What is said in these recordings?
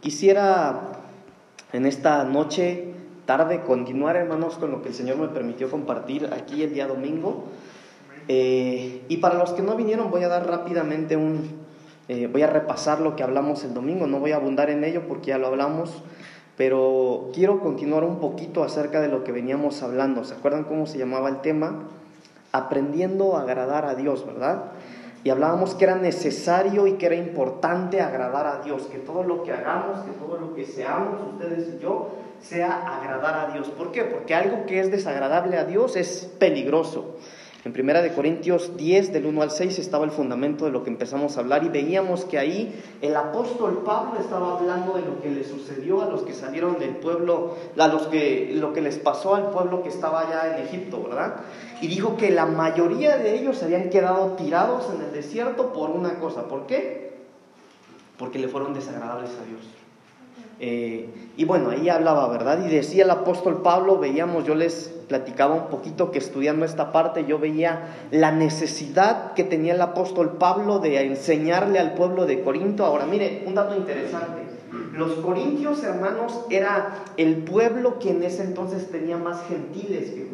Quisiera en esta noche, tarde, continuar, hermanos, con lo que el Señor me permitió compartir aquí el día domingo. Eh, y para los que no vinieron, voy a dar rápidamente un, eh, voy a repasar lo que hablamos el domingo, no voy a abundar en ello porque ya lo hablamos, pero quiero continuar un poquito acerca de lo que veníamos hablando. ¿Se acuerdan cómo se llamaba el tema? Aprendiendo a agradar a Dios, ¿verdad? Y hablábamos que era necesario y que era importante agradar a Dios, que todo lo que hagamos, que todo lo que seamos, ustedes y yo, sea agradar a Dios. ¿Por qué? Porque algo que es desagradable a Dios es peligroso. En Primera de Corintios 10, del 1 al 6, estaba el fundamento de lo que empezamos a hablar y veíamos que ahí el apóstol Pablo estaba hablando de lo que le sucedió a los que salieron del pueblo, a los que, lo que les pasó al pueblo que estaba allá en Egipto, ¿verdad? Y dijo que la mayoría de ellos habían quedado tirados en el desierto por una cosa. ¿Por qué? Porque le fueron desagradables a Dios. Eh, y bueno, ahí hablaba, ¿verdad? Y decía el apóstol Pablo, veíamos, yo les platicaba un poquito que estudiando esta parte, yo veía la necesidad que tenía el apóstol Pablo de enseñarle al pueblo de Corinto. Ahora, mire, un dato interesante. Los corintios, hermanos, era el pueblo que en ese entonces tenía más gentiles que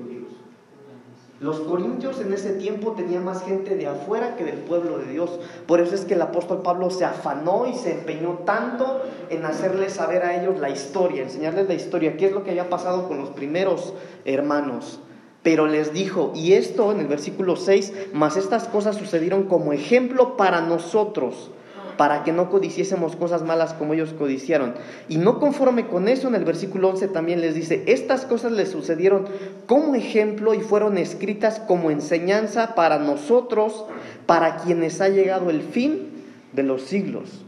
los corintios en ese tiempo tenían más gente de afuera que del pueblo de Dios. Por eso es que el apóstol Pablo se afanó y se empeñó tanto en hacerles saber a ellos la historia, enseñarles la historia, qué es lo que había pasado con los primeros hermanos. Pero les dijo, y esto en el versículo 6, más estas cosas sucedieron como ejemplo para nosotros para que no codiciésemos cosas malas como ellos codiciaron. Y no conforme con eso, en el versículo 11 también les dice, estas cosas les sucedieron como ejemplo y fueron escritas como enseñanza para nosotros, para quienes ha llegado el fin de los siglos.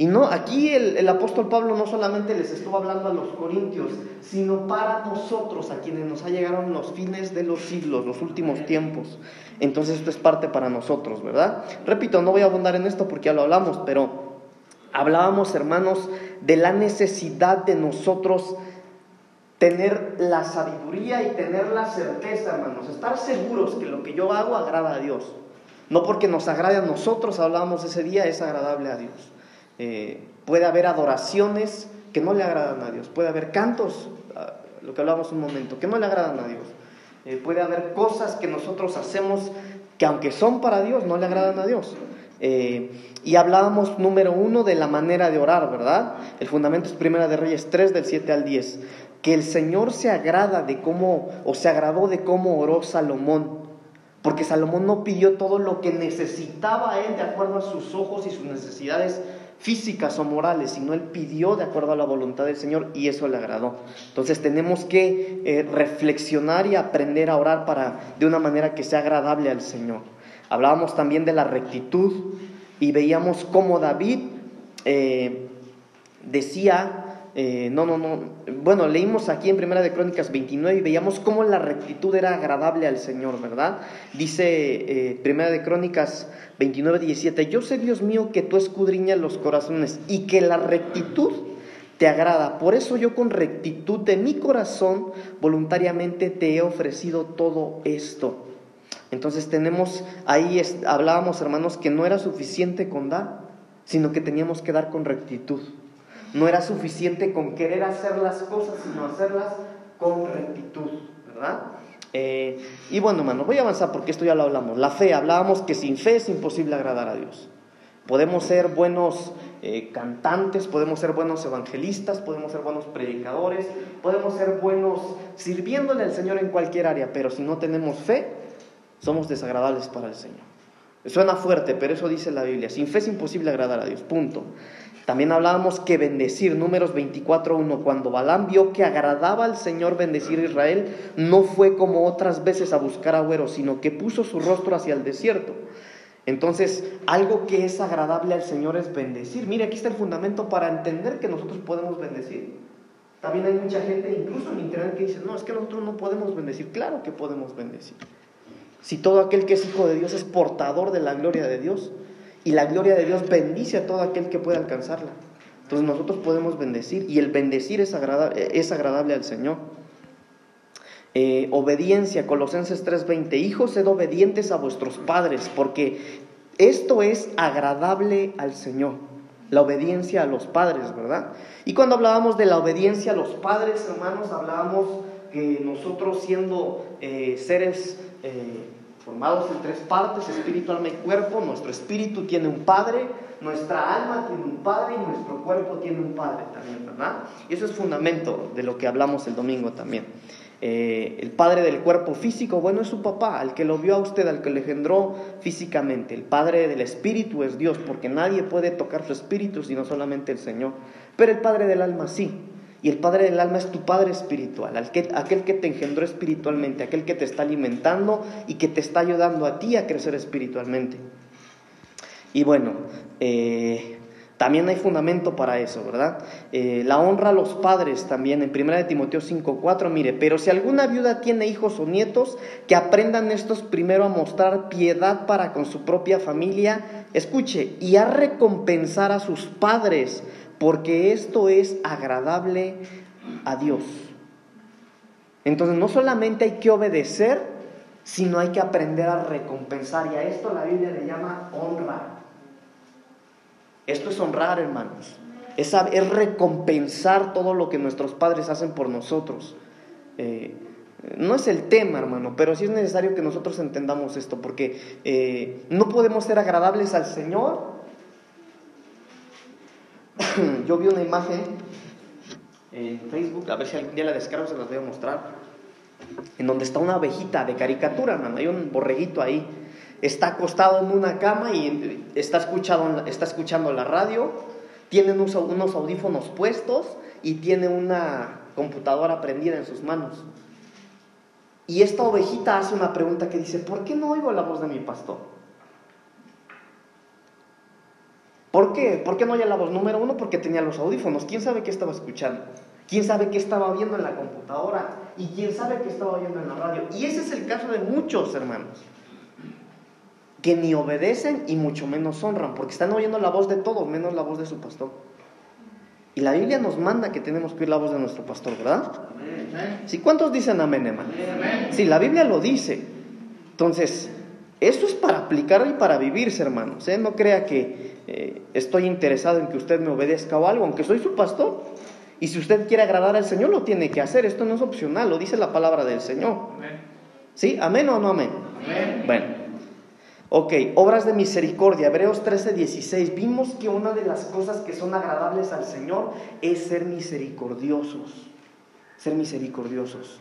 Y no, aquí el, apóstol Pablo no solamente les estuvo hablando a los corintios, sino para nosotros, a quienes nos ha llegado los fines de los siglos, los últimos tiempos. Entonces esto es parte para nosotros, ¿verdad? Repito, no voy a abundar en esto porque ya lo hablamos, pero hablábamos, hermanos, de la necesidad de nosotros tener la sabiduría y tener la certeza, hermanos, estar seguros que lo que yo hago agrada a Dios. No porque nos agrade a nosotros, hablábamos ese día, es agradable a Dios. Eh, puede haber adoraciones que no le agradan a Dios, puede haber cantos, ah, lo que hablábamos un momento, que no le agradan a Dios, eh, puede haber cosas que nosotros hacemos que aunque son para Dios, no le agradan a Dios. Eh, y hablábamos número uno de la manera de orar, ¿verdad? El fundamento es Primera de Reyes 3 del 7 al 10. Que el Señor se agrada de cómo, o se agradó de cómo oró Salomón. Porque Salomón no pidió todo lo que necesitaba él de acuerdo a sus ojos y sus necesidades físicas o morales, sino él pidió de acuerdo a la voluntad del Señor y eso le agradó. Entonces tenemos que eh, reflexionar y aprender a orar para de una manera que sea agradable al Señor. Hablábamos también de la rectitud y veíamos cómo David eh, decía eh, no, no, no. Bueno, leímos aquí en Primera de Crónicas 29 y veíamos cómo la rectitud era agradable al Señor, ¿verdad? Dice eh, Primera de Crónicas 29, 17, yo sé, Dios mío, que tú escudriñas los corazones y que la rectitud te agrada. Por eso yo con rectitud de mi corazón voluntariamente te he ofrecido todo esto. Entonces tenemos, ahí hablábamos hermanos que no era suficiente con dar, sino que teníamos que dar con rectitud. No era suficiente con querer hacer las cosas, sino hacerlas con rectitud, ¿verdad? Eh, y bueno, hermano, voy a avanzar porque esto ya lo hablamos. La fe, hablábamos que sin fe es imposible agradar a Dios. Podemos ser buenos eh, cantantes, podemos ser buenos evangelistas, podemos ser buenos predicadores, podemos ser buenos sirviéndole al Señor en cualquier área, pero si no tenemos fe, somos desagradables para el Señor. Suena fuerte, pero eso dice la Biblia. Sin fe es imposible agradar a Dios. Punto. También hablábamos que bendecir, números 24.1, cuando Balaam vio que agradaba al Señor bendecir a Israel, no fue como otras veces a buscar agüeros, sino que puso su rostro hacia el desierto. Entonces, algo que es agradable al Señor es bendecir. Mire, aquí está el fundamento para entender que nosotros podemos bendecir. También hay mucha gente, incluso en internet, que dice, no, es que nosotros no podemos bendecir. Claro que podemos bendecir. Si todo aquel que es hijo de Dios es portador de la gloria de Dios, y la gloria de Dios bendice a todo aquel que pueda alcanzarla. Entonces nosotros podemos bendecir y el bendecir es agradable, es agradable al Señor. Eh, obediencia, Colosenses 3:20, hijos, sed obedientes a vuestros padres, porque esto es agradable al Señor. la obediencia a los padres, ¿verdad? Y cuando hablábamos de la obediencia a los padres, hermanos, hablábamos que nosotros siendo eh, seres eh, formados en tres partes, espíritu, alma y cuerpo, nuestro espíritu tiene un padre, nuestra alma tiene un padre y nuestro cuerpo tiene un padre también, ¿verdad? Y eso es fundamento de lo que hablamos el domingo también. Eh, el padre del cuerpo físico, bueno, es su papá, al que lo vio a usted, al que le engendró físicamente. El padre del espíritu es Dios, porque nadie puede tocar su espíritu sino solamente el Señor. Pero el padre del alma sí. Y el padre del alma es tu padre espiritual, aquel que te engendró espiritualmente, aquel que te está alimentando y que te está ayudando a ti a crecer espiritualmente. Y bueno, eh, también hay fundamento para eso, ¿verdad? Eh, la honra a los padres también, en 1 Timoteo 5:4, mire, pero si alguna viuda tiene hijos o nietos, que aprendan estos primero a mostrar piedad para con su propia familia, escuche, y a recompensar a sus padres, porque esto es agradable a Dios. Entonces no solamente hay que obedecer, sino hay que aprender a recompensar, y a esto la Biblia le llama honra. Esto es honrar, hermanos. Es, recompensar todo lo que nuestros padres hacen por nosotros. Eh, no es el tema, hermano, pero sí es necesario que nosotros entendamos esto, porque eh, no podemos ser agradables al Señor. Yo vi una imagen en Facebook, a ver si algún día la descargo, se las voy a mostrar, en donde está una abejita de caricatura, hermano, hay un borreguito ahí está acostado en una cama y está escuchando, está escuchando la radio, tiene unos, unos audífonos puestos y tiene una computadora prendida en sus manos. Y esta ovejita hace una pregunta que dice, ¿por qué no oigo la voz de mi pastor? ¿Por qué? ¿Por qué no la voz? Número uno, porque tenía los audífonos. ¿Quién sabe qué estaba escuchando? ¿Quién sabe qué estaba viendo en la computadora? ¿Y quién sabe qué estaba oyendo en la radio? Y ese es el caso de muchos hermanos que ni obedecen y mucho menos honran, porque están oyendo la voz de todos, menos la voz de su pastor. Y la Biblia nos manda que tenemos que oír la voz de nuestro pastor, ¿verdad? ¿Sí? ¿Cuántos dicen amén, hermano? Sí, la Biblia lo dice. Entonces, eso es para aplicar y para vivirse, hermanos. ¿eh? No crea que eh, estoy interesado en que usted me obedezca o algo, aunque soy su pastor. Y si usted quiere agradar al Señor, lo tiene que hacer. Esto no es opcional, lo dice la palabra del Señor. ¿Sí? ¿Amén o no amén? amén. Bueno. Ok, obras de misericordia, Hebreos 13, 16. Vimos que una de las cosas que son agradables al Señor es ser misericordiosos. Ser misericordiosos.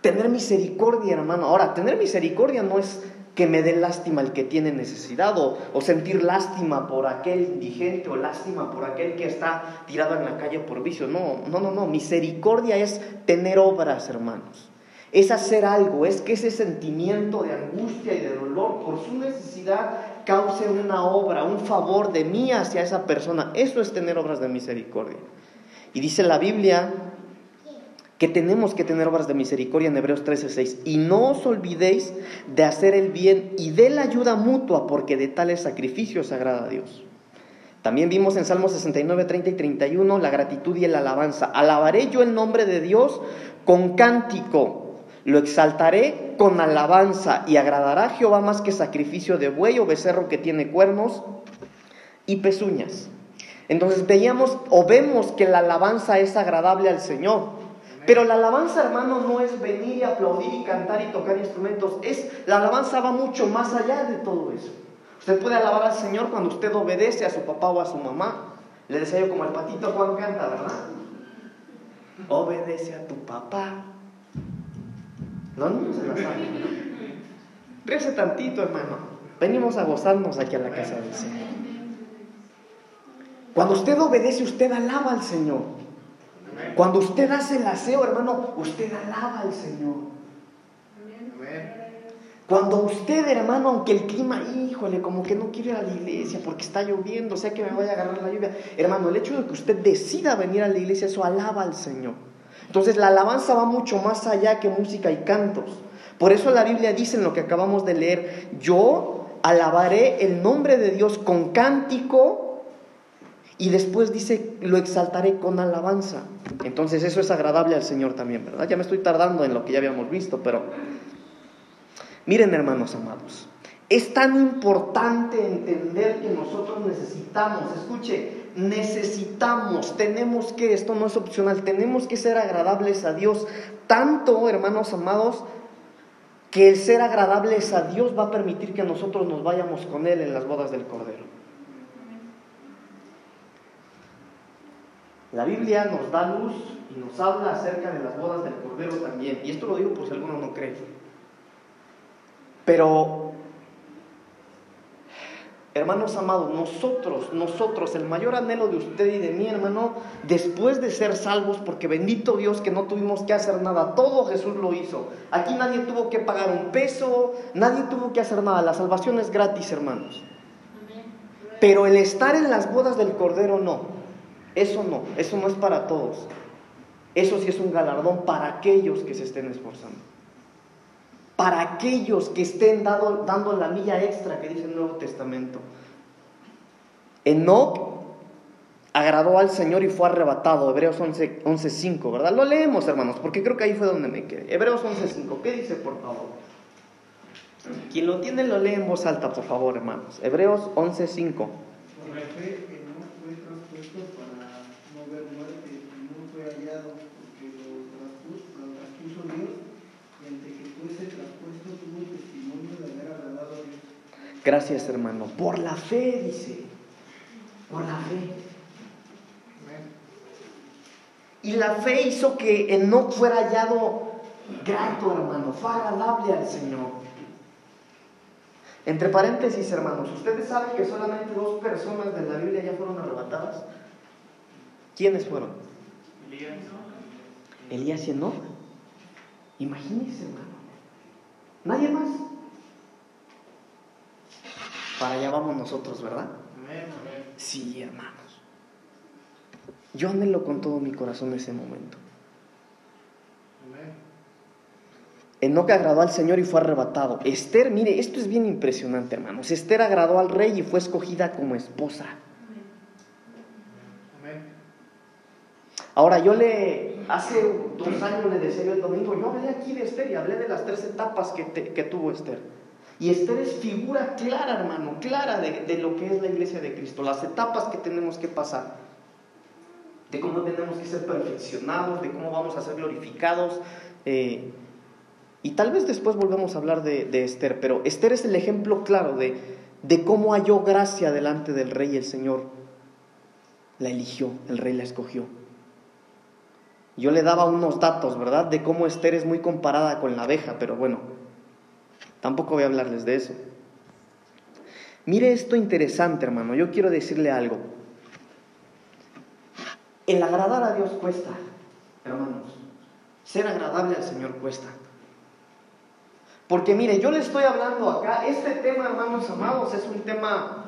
Tener misericordia, hermano. Ahora, tener misericordia no es que me dé lástima el que tiene necesidad o, o, sentir lástima por aquel indigente o lástima por aquel que está tirado en la calle por vicio. No, no, no, no. Misericordia es tener obras, hermanos es hacer algo, es que ese sentimiento de angustia y de dolor por su necesidad cause una obra, un favor de mí hacia esa persona. Eso es tener obras de misericordia. Y dice la Biblia que tenemos que tener obras de misericordia en Hebreos 13:6. Y no os olvidéis de hacer el bien y de la ayuda mutua, porque de tales sacrificios agrada a Dios. También vimos en Salmos 69, 30 y 31 la gratitud y la alabanza. Alabaré yo el nombre de Dios con cántico lo exaltaré con alabanza y agradará a Jehová más que sacrificio de buey o becerro que tiene cuernos y pezuñas. Entonces veíamos o vemos que la alabanza es agradable al Señor. Pero la alabanza, hermano, no es venir y aplaudir y cantar y tocar instrumentos. Es, la alabanza va mucho más allá de todo eso. Usted puede alabar al Señor cuando usted obedece a su papá o a su mamá. Le decía yo como el patito Juan canta, ¿verdad? Obedece a tu papá no, no se la Rece tantito, hermano. Venimos a gozarnos aquí a la casa del Señor. Cuando usted obedece, usted alaba al Señor. Cuando usted hace el aseo, hermano, usted alaba al Señor. Cuando usted, hermano, aunque el clima, híjole, como que no quiere ir a la iglesia porque está lloviendo, sea que me vaya a agarrar la lluvia, hermano, el hecho de que usted decida venir a la iglesia, eso alaba al Señor. Entonces la alabanza va mucho más allá que música y cantos. Por eso la Biblia dice en lo que acabamos de leer, yo alabaré el nombre de Dios con cántico y después dice, lo exaltaré con alabanza. Entonces eso es agradable al Señor también, ¿verdad? Ya me estoy tardando en lo que ya habíamos visto, pero miren hermanos amados, es tan importante entender que nosotros necesitamos, escuche, necesitamos, tenemos que, esto no es opcional, tenemos que ser agradables a Dios, tanto, hermanos amados, que el ser agradables a Dios va a permitir que nosotros nos vayamos con Él en las bodas del Cordero. La Biblia nos da luz y nos habla acerca de las bodas del Cordero también. Y esto lo digo por si alguno no cree. Pero, hermanos amados, nosotros, nosotros, el mayor anhelo de usted y de mí, hermano, después de ser salvos, porque bendito Dios que no tuvimos que hacer nada, todo Jesús lo hizo. Aquí nadie tuvo que pagar un peso, nadie tuvo que hacer nada. La salvación es gratis, hermanos. Pero el estar en las bodas del Cordero no. Eso no, eso no es para todos. Eso sí es un galardón para aquellos que se estén esforzando. Para aquellos que estén dando la milla extra que dice el Nuevo Testamento. Enoch agradó al Señor y fue arrebatado. Hebreos 11.5, 11, ¿verdad? Lo leemos, hermanos, porque creo que ahí fue donde me quedé. Hebreos 11.5, ¿qué dice, por favor? Quien lo tiene lo lee en voz alta, por favor, hermanos. Hebreos 11.5. Gracias, hermano. Por la fe, dice. Por la fe. Y la fe hizo que no fuera hallado grato, hermano. Fue al Señor. Entre paréntesis, hermanos, ¿ustedes saben que solamente dos personas de la Biblia ya fueron arrebatadas? ¿Quiénes fueron? Elías. Elías y Enoch. Imagínense, hermano. Nadie más. Para allá vamos nosotros, ¿verdad? Sí, hermanos. Yo anhelo con todo mi corazón ese momento. Enoch agradó al Señor y fue arrebatado. Esther, mire, esto es bien impresionante, hermanos. Esther agradó al rey y fue escogida como esposa. Ahora, yo le, hace dos años le decía yo el domingo, yo hablé aquí de Esther y hablé de las tres etapas que, que tuvo Esther. Y Esther es figura clara, hermano, clara de, lo que es la iglesia de Cristo, las etapas que tenemos que pasar, de cómo tenemos que ser perfeccionados, de cómo vamos a ser glorificados. Eh, y tal vez después volvamos a hablar de, de, Esther, pero Esther es el ejemplo claro de, de cómo halló gracia delante del rey y el Señor la eligió, el rey la escogió. Yo le daba unos datos, ¿verdad? De cómo Esther es muy comparada con la abeja, pero bueno, Tampoco voy a hablarles de eso. Mire esto interesante, hermano. Yo quiero decirle algo. El agradar a Dios cuesta, hermanos. Ser agradable al Señor cuesta. Porque mire, yo le estoy hablando acá, este tema, hermanos amados, es un tema,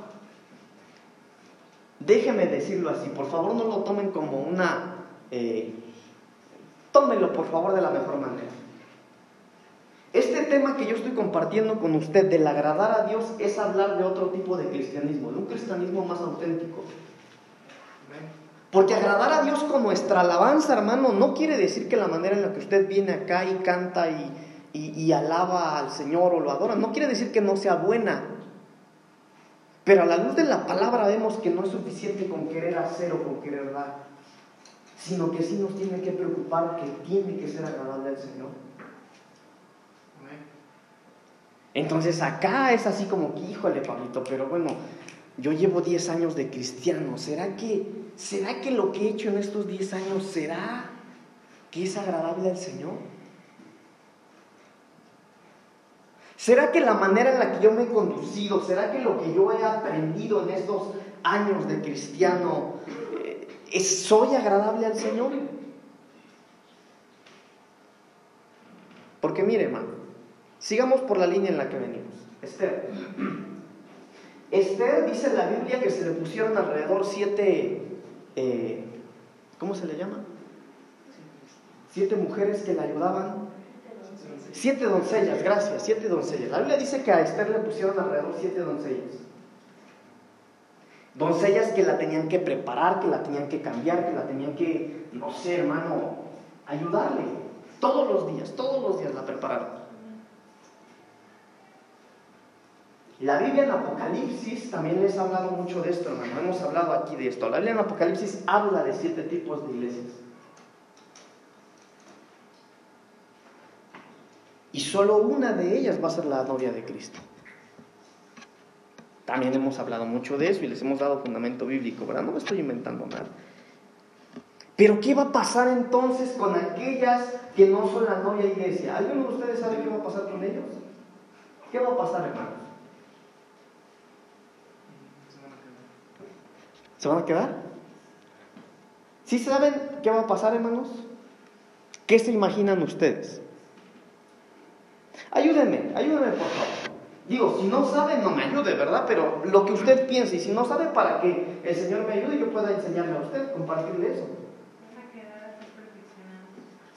déjeme decirlo así, por favor no lo tomen como una, eh, tómenlo por favor de la mejor manera. Este tema que yo estoy compartiendo con usted del agradar a Dios es hablar de otro tipo de cristianismo, de un cristianismo más auténtico. Porque agradar a Dios con nuestra alabanza, hermano, no quiere decir que la manera en la que usted viene acá y canta y, alaba al Señor o lo adora, no quiere decir que no sea buena. Pero a la luz de la palabra vemos que no es suficiente con querer hacer o con querer dar, sino que sí nos tiene que preocupar que tiene que ser agradable al Señor. Entonces acá es así como que, híjole, Pablito, pero bueno, yo llevo 10 años de cristiano. ¿Será que, ¿Será que lo que he hecho en estos 10 años será que es agradable al Señor? ¿Será que la manera en la que yo me he conducido, será que lo que yo he aprendido en estos años de cristiano, eh, soy agradable al Señor? Porque mire, hermano, Sigamos por la línea en la que venimos. Esther. Esther dice en la Biblia que se le pusieron alrededor siete, eh, ¿cómo se le llama? Siete mujeres que le ayudaban. Siete doncellas, gracias, siete doncellas. La Biblia dice que a Esther le pusieron alrededor siete doncellas. Doncellas que la tenían que preparar, que la tenían que cambiar, que la tenían que, no sé, hermano, ayudarle. Todos los días, todos los días la prepararon. La Biblia en Apocalipsis también les ha hablado mucho de esto, hermano. Hemos hablado aquí de esto. La Biblia en Apocalipsis habla de siete tipos de iglesias. Y solo una de ellas va a ser la novia de Cristo. También hemos hablado mucho de eso y les hemos dado fundamento bíblico, ¿verdad? No me estoy inventando nada. Pero ¿qué va a pasar entonces con aquellas que no son la novia iglesia? ¿Alguien de ustedes sabe qué va a pasar con ellos? ¿Qué va a pasar, hermanos? ¿Se van a quedar? ¿Sí saben qué va a pasar, hermanos? ¿Qué se imaginan ustedes? Ayúdenme, ayúdenme por favor. Digo, si no saben, no me ayude, ¿verdad? Pero lo que usted piense, y si no sabe, para que el Señor me ayude y yo pueda enseñarle a usted, compartirle eso.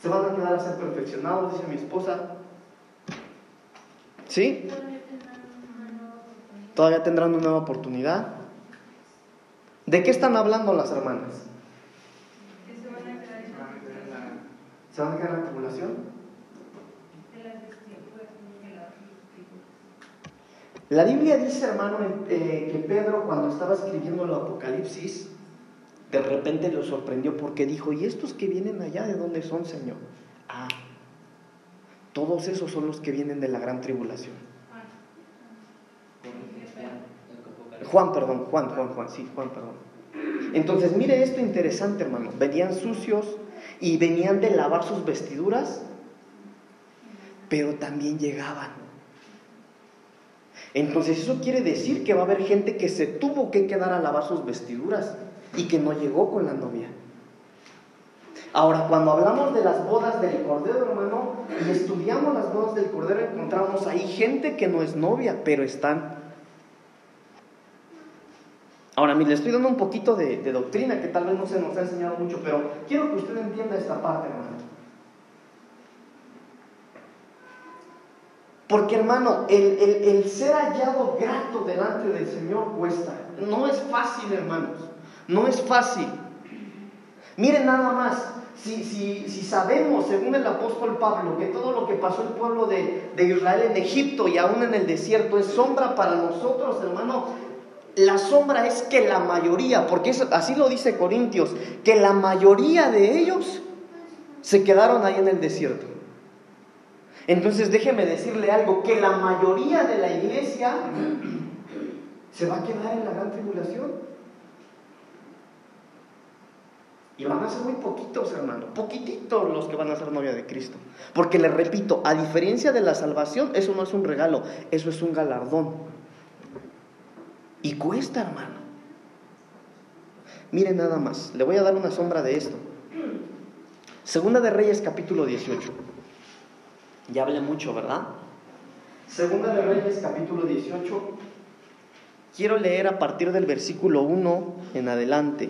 Se van a quedar a ser perfeccionados, dice mi esposa. ¿Sí? Todavía tendrán una nueva oportunidad. ¿De qué están hablando las hermanas? ¿Se van a quedar en la tribulación? La Biblia dice, hermano, eh, que Pedro cuando estaba escribiendo el Apocalipsis, de repente lo sorprendió porque dijo, ¿y estos que vienen allá de dónde son, Señor? Ah, todos esos son los que vienen de la gran tribulación. Juan, perdón, Juan, Juan, Juan, sí, Juan, perdón. Entonces, mire esto interesante, hermano. Venían sucios y venían de lavar sus vestiduras, pero también llegaban entonces eso quiere decir que va a haber gente que se tuvo que quedar a lavar sus vestiduras y que no llegó con la novia. Ahora, cuando hablamos de las bodas del Cordero, hermano, y estudiamos las bodas del Cordero, encontramos ahí gente que no es novia, pero están. Ahora, mire, le estoy dando un poquito de, doctrina que tal vez no se nos ha enseñado mucho, pero quiero que usted entienda esta parte, hermano. Porque hermano, el, ser hallado grato delante del Señor cuesta. No es fácil, hermanos. No es fácil. Miren nada más. Si, si, si, sabemos, según el apóstol Pablo, que todo lo que pasó el pueblo de, de Israel en Egipto y aún en el desierto es sombra para nosotros, hermano, la sombra es que la mayoría, porque así lo dice Corintios, que la mayoría de ellos se quedaron ahí en el desierto. Entonces déjeme decirle algo, que la mayoría de la iglesia se va a quedar en la gran tribulación. Y van a ser muy poquitos, hermano, poquititos los que van a ser novia de Cristo. Porque le repito, a diferencia de la salvación, eso no es un regalo, eso es un galardón. Y cuesta, hermano. Miren nada más, le voy a dar una sombra de esto. Segunda de Reyes capítulo 18. Ya hablé mucho, ¿verdad? Segunda de Reyes, capítulo 18. Quiero leer a partir del versículo 1 en adelante.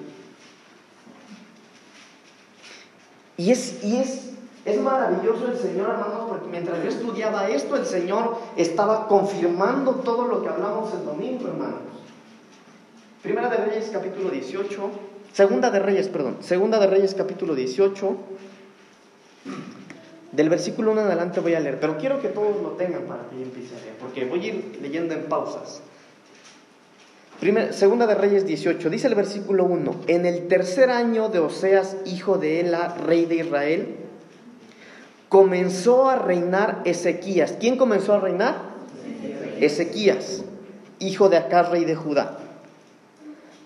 Y es, y es, es maravilloso el Señor, hermanos, porque mientras yo estudiaba esto, el Señor estaba confirmando todo lo que hablamos el domingo, hermanos. Primera de Reyes, capítulo 18. Segunda de Reyes, perdón. Segunda de Reyes, capítulo 18. Del versículo 1 en adelante voy a leer, pero quiero que todos lo tengan para que yo empiece a leer, porque voy a ir leyendo en pausas. segunda de Reyes 18, dice el versículo 1, en el tercer año de Oseas, hijo de Ela, rey de Israel, comenzó a reinar Ezequías. ¿Quién comenzó a reinar? Ezequías, hijo de Acaz, rey de Judá.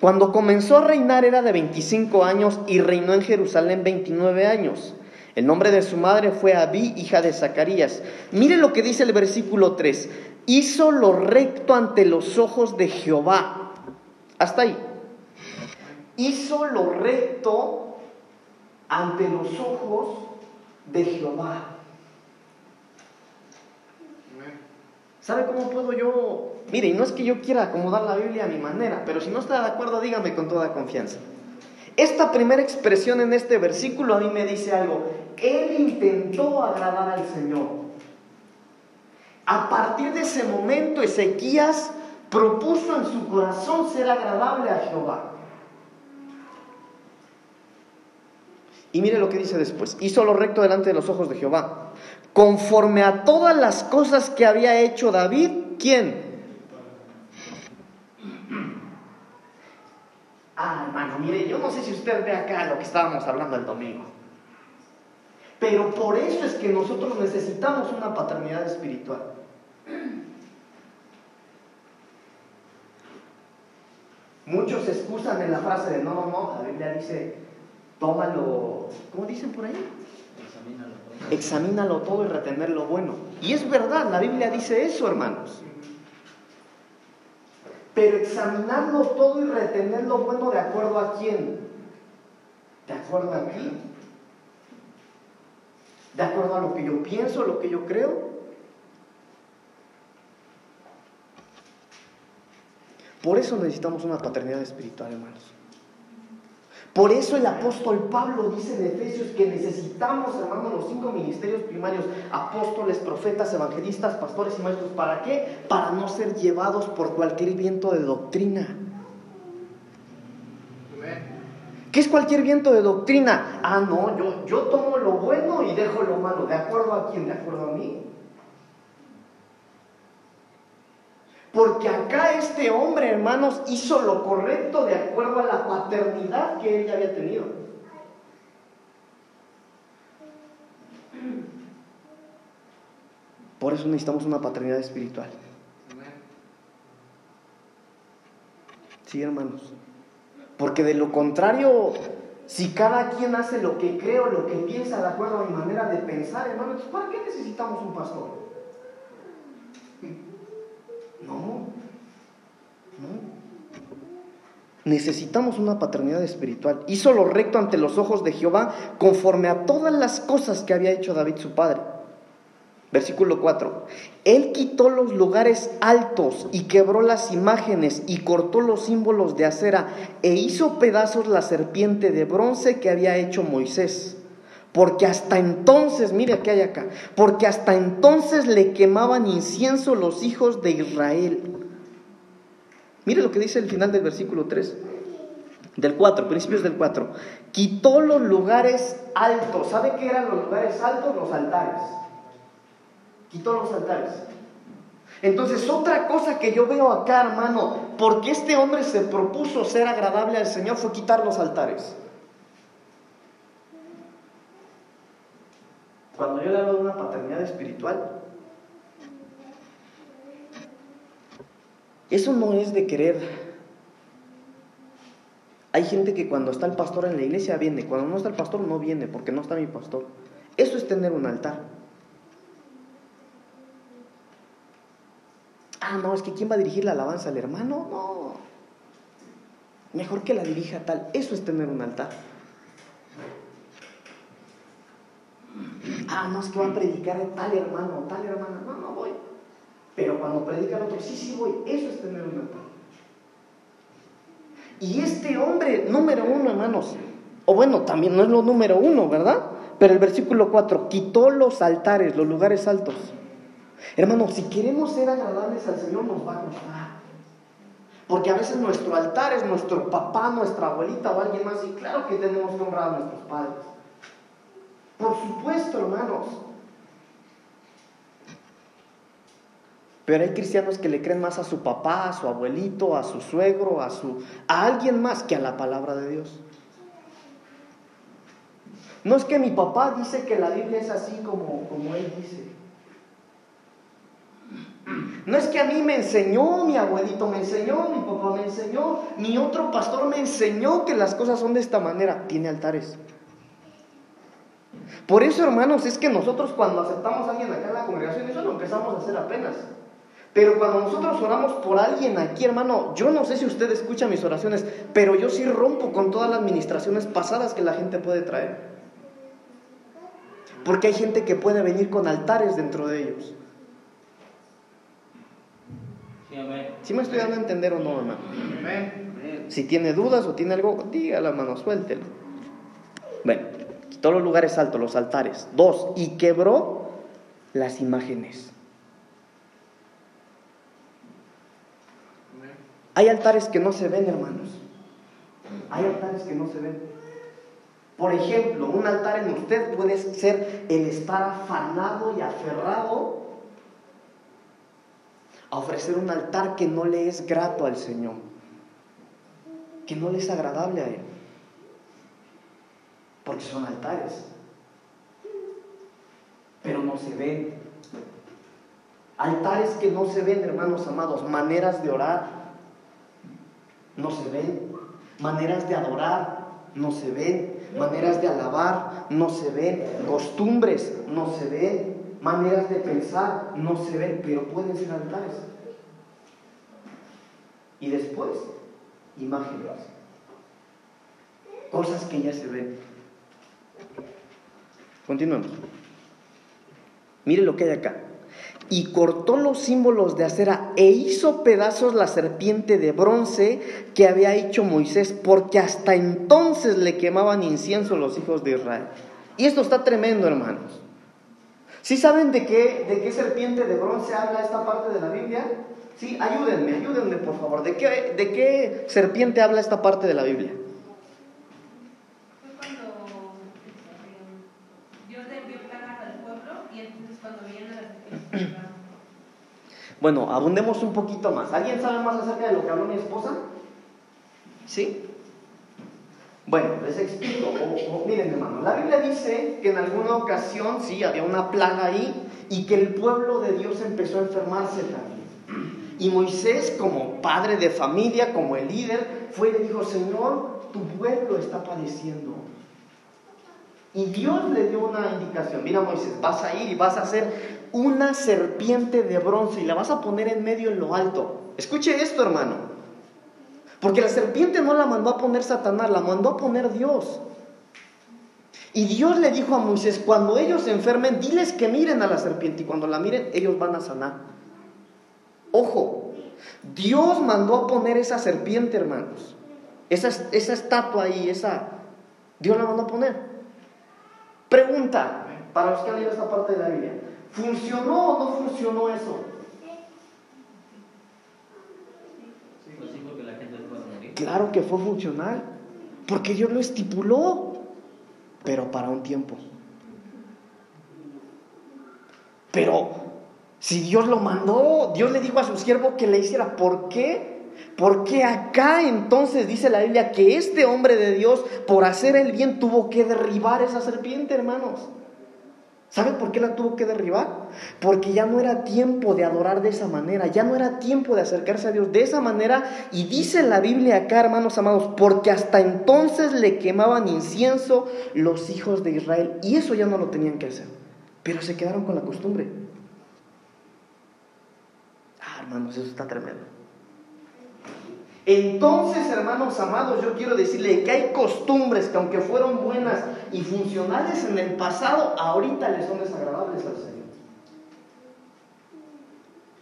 Cuando comenzó a reinar era de 25 años y reinó en Jerusalén 29 años. El nombre de su madre fue Abí, hija de Zacarías. Mire lo que dice el versículo 3. Hizo lo recto ante los ojos de Jehová. Hasta ahí. Hizo lo recto ante los ojos de Jehová. ¿Sabe cómo puedo yo? Mire, y no es que yo quiera acomodar la Biblia a mi manera, pero si no está de acuerdo, dígame con toda confianza. Esta primera expresión en este versículo a mí me dice algo. Él intentó agradar al Señor. A partir de ese momento Ezequías propuso en su corazón ser agradable a Jehová. Y mire lo que dice después. Hizo lo recto delante de los ojos de Jehová conforme a todas las cosas que había hecho David, ¿quién? Ah, hermano, mire, yo no sé si usted ve acá lo que estábamos hablando el domingo. Pero por eso es que nosotros necesitamos una paternidad espiritual. Muchos excusan en la frase de no, no, no, la Biblia dice, tómalo, ¿cómo dicen por ahí? Examínalo todo. Y retener lo bueno. Y es verdad, la Biblia dice eso, hermanos. Pero examinarlo todo y retener lo bueno de acuerdo a quién? ¿De acuerdo a quién? ¿De acuerdo a lo que yo pienso, lo que yo creo? Por eso necesitamos una paternidad espiritual, hermanos. Por eso el apóstol Pablo dice en Efesios que necesitamos, hermanos, los cinco ministerios primarios, apóstoles, profetas, evangelistas, pastores y maestros. ¿Para qué? Para no ser llevados por cualquier viento de doctrina. ¿Qué es cualquier viento de doctrina? Ah, no, yo, yo tomo lo bueno y dejo lo malo. ¿De acuerdo a quién? ¿De acuerdo a mí? Porque acá este hombre, hermanos, hizo lo correcto de acuerdo a la paternidad que él ya había tenido. Por eso necesitamos una paternidad espiritual. Sí, hermanos. Porque de lo contrario, si cada quien hace lo que cree o lo que piensa de acuerdo a mi manera de pensar, hermanos, ¿para qué necesitamos un pastor? No. Necesitamos una paternidad espiritual. Hizo lo recto ante los ojos de Jehová conforme a todas las cosas que había hecho David su padre. Versículo 4. Él quitó los lugares altos y quebró las imágenes y cortó los símbolos de acera e hizo pedazos la serpiente de bronce que había hecho Moisés. Porque hasta entonces, mire qué hay acá, porque hasta entonces le quemaban incienso los hijos de Israel. Mire lo que dice el final del versículo 3, del 4, principios del 4. Quitó los lugares altos. ¿Sabe qué eran los lugares altos? Los altares. Quitó los altares. Entonces, otra cosa que yo veo acá, hermano, porque este hombre se propuso ser agradable al Señor, fue quitar los altares. Cuando yo le hablo de una paternidad espiritual, eso no es de querer. Hay gente que cuando está el pastor en la iglesia viene, cuando no está el pastor no viene porque no está mi pastor. Eso es tener un altar. Ah, no, es que ¿quién va a dirigir la alabanza? ¿El hermano? No. Mejor que la dirija tal. Eso es tener un altar. Ah, no, es que va a predicar tal hermano, tal hermana. No, no voy. Pero cuando predica el otro, sí, sí voy. Eso es tener un altar. Y este hombre, número uno, hermanos, o bueno, también no es lo número uno, ¿verdad? Pero el versículo 4, quitó los altares, los lugares altos. Hermanos, si queremos ser agradables al Señor, nos va a costar. Porque a veces nuestro altar es nuestro papá, nuestra abuelita o alguien más. Y claro que tenemos que honrar a nuestros padres. Por supuesto, hermanos. Pero hay cristianos que le creen más a su papá, a su abuelito, a su suegro, a su a alguien más que a la palabra de Dios. No es que mi papá dice que la Biblia es así como, como él dice. No es que a mí me enseñó, mi abuelito me enseñó, mi papá me enseñó, mi otro pastor me enseñó que las cosas son de esta manera. Tiene altares. Por eso, hermanos, es que nosotros cuando aceptamos a alguien acá en la congregación, eso lo empezamos a hacer apenas. Pero cuando nosotros oramos por alguien aquí, hermano, yo no sé si usted escucha mis oraciones, pero yo sí rompo con todas las administraciones pasadas que la gente puede traer. Porque hay gente que puede venir con altares dentro de ellos. Si me estoy dando a entender o no, hermano? Si tiene dudas o tiene algo, dígalo, hermano, suéltelo. Bueno, quitó los lugares altos, los altares. Dos, y quebró las imágenes. Hay altares que no se ven, hermanos. Hay altares que no se ven. Por ejemplo, un altar en usted puede ser el estar afanado y aferrado a ofrecer un altar que no le es grato al Señor. que no les es agradable a Él. Porque son altares. Pero no se ven. Altares que no se ven, hermanos amados. Maneras de orar. No se ven. Maneras de adorar. No se ven. Maneras de alabar. No se ven. Costumbres. No se ven. Maneras de pensar. No se ven. Pero pueden ser altares. Y después, imágenes. Cosas que ya se ven. Continuemos. Mire lo que hay acá. Y cortó los símbolos de acera e hizo pedazos la serpiente de bronce que había hecho Moisés, porque hasta entonces le quemaban incienso los hijos de Israel. Y esto está tremendo, hermanos. ¿Sí saben de qué, de qué serpiente de bronce habla esta parte de la Biblia? Sí, ayúdenme, ayúdenme por favor. ¿De qué, de qué serpiente habla esta parte de la Biblia? Bueno, abundemos un poquito más. ¿Alguien sabe más acerca de lo que habló mi esposa? ¿Sí? Bueno, les explico. miren, hermano, la Biblia dice que en alguna ocasión, sí, había una plaga ahí y que el pueblo de Dios empezó a enfermarse también. Y Moisés, como padre de familia, como el líder, fue y le dijo, Señor, tu pueblo está padeciendo. Y Dios le dio una indicación, mira Moisés, vas a ir y vas a hacer una serpiente de bronce y la vas a poner en medio en lo alto. Escuche esto, hermano. Porque la serpiente no la mandó a poner Satanás, la mandó a poner Dios. Y Dios le dijo a Moisés, cuando ellos se enfermen, diles que miren a la serpiente y cuando la miren, ellos van a sanar. Ojo, Dios mandó a poner esa serpiente, hermanos. Esa, esa estatua ahí, esa... Dios la mandó a poner. Pregunta, para los que han leído esta parte de la Biblia. ¿Funcionó o no funcionó eso? Claro que fue funcional, porque Dios lo estipuló, pero para un tiempo. Pero si Dios lo mandó, Dios le dijo a su siervo que le hiciera, ¿por qué? Porque acá entonces dice la Biblia que este hombre de Dios, por hacer el bien, tuvo que derribar esa serpiente, hermanos. ¿Sabe por qué la tuvo que derribar? Porque ya no era tiempo de adorar de esa manera, ya no era tiempo de acercarse a Dios de esa manera. Y dice la Biblia acá, hermanos amados, porque hasta entonces le quemaban incienso los hijos de Israel. Y eso ya no lo tenían que hacer. Pero se quedaron con la costumbre. Ah, hermanos, eso está tremendo. Entonces, hermanos amados, yo quiero decirle que hay costumbres que aunque fueron buenas y funcionales en el pasado, ahorita les son desagradables al Señor.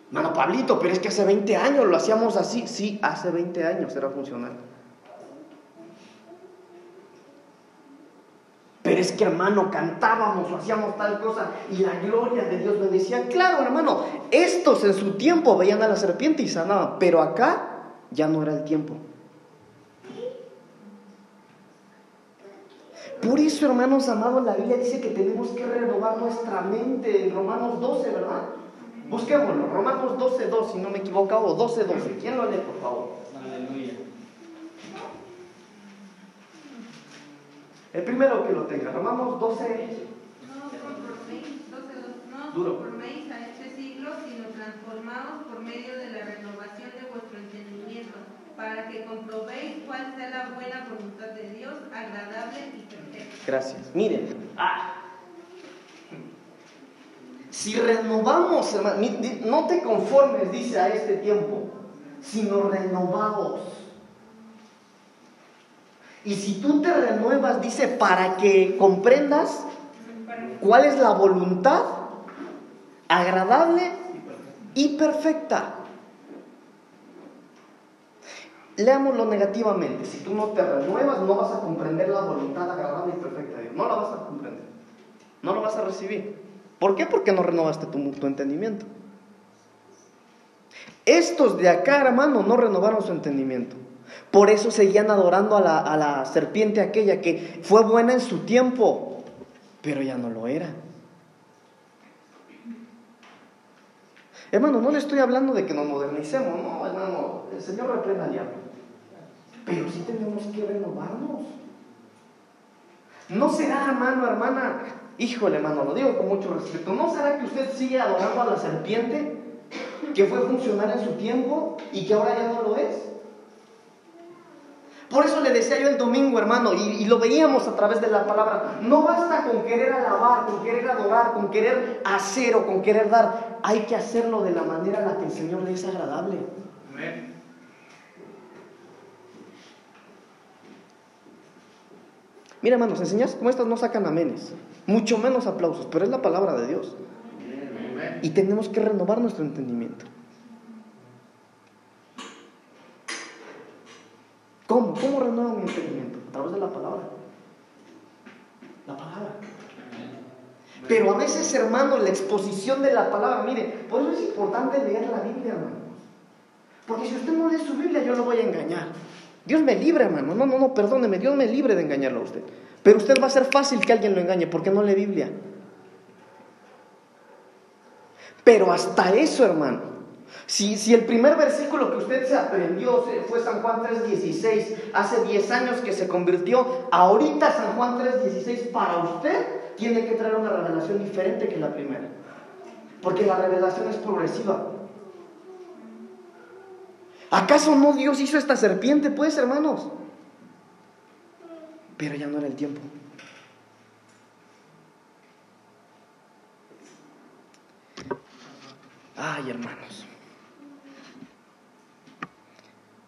Hermano Pablito, pero es que hace 20 años lo hacíamos así. Sí, hace 20 años era funcional. Pero es que hermano, cantábamos o hacíamos tal cosa y la gloria de Dios bendecía. Claro, hermano, estos en su tiempo veían a la serpiente y sanaban, pero acá ya no era el tiempo. Por eso, hermanos amados, la Biblia dice que tenemos que renovar nuestra mente en Romanos 12, ¿verdad? Busquémoslo, Romanos 12, 2, si no me equivoco, o 12, 12. ¿Quién lo lee, por favor? Aleluya. El primero que lo tenga, Romanos 12. No, por 12, 12, no, por a este siglo, sino transformados por medio de la renovación para que comprobéis cuál sea la buena voluntad de Dios, agradable y perfecta. Gracias. Miren, ah, si renovamos, no te conformes, dice a este tiempo, sino renovados. Y si tú te renuevas, dice, para que comprendas cuál es la voluntad agradable y perfecta. Leámoslo negativamente. Si tú no te renuevas, no vas a comprender la voluntad agradable y perfecta de Dios. No la vas a comprender. No lo vas a recibir. ¿Por qué? Porque no renovaste tu, entendimiento. Estos de acá, hermano, no renovaron su entendimiento. Por eso seguían adorando a la, a la serpiente aquella que fue buena en su tiempo, pero ya no lo era. Hermano, no le estoy hablando de que nos modernicemos, no, hermano, el Señor reprenda al diablo. Pero sí tenemos que renovarnos. ¿No será, hermano, hermana? Híjole, hermano, lo digo con mucho respeto. ¿No será que usted sigue adorando a la serpiente que fue funcionar en su tiempo y que ahora ya no lo es? Por eso le decía yo el domingo, hermano, y, lo veíamos a través de la palabra, no basta con querer alabar, con querer adorar, con querer hacer o con querer dar, hay que hacerlo de la manera en la que el Señor le es agradable. Amén. Mira, hermanos, enseñas como estas no sacan amenes, mucho menos aplausos, pero es la palabra de Dios. Y tenemos que renovar nuestro entendimiento. ¿Cómo? ¿Cómo renueva mi entendimiento? A través de la palabra. La palabra. Pero a veces, hermano, la exposición de la palabra, mire, por eso es importante leer la Biblia, hermano. Porque si usted no lee su Biblia, yo lo voy a engañar. Dios me libre, hermano. No, no, no, perdóneme. Dios me libre de engañarlo a usted. Pero usted va a ser fácil que alguien lo engañe porque no lee Biblia. Pero hasta eso, hermano. Si, si el primer versículo que usted se aprendió fue San Juan 3.16, hace 10 años que se convirtió, ahorita San Juan 3.16 para usted tiene que traer una revelación diferente que la primera. Porque la revelación es progresiva. ¿Acaso no Dios hizo esta serpiente, pues, hermanos? Pero ya no era el tiempo. Ay, hermanos.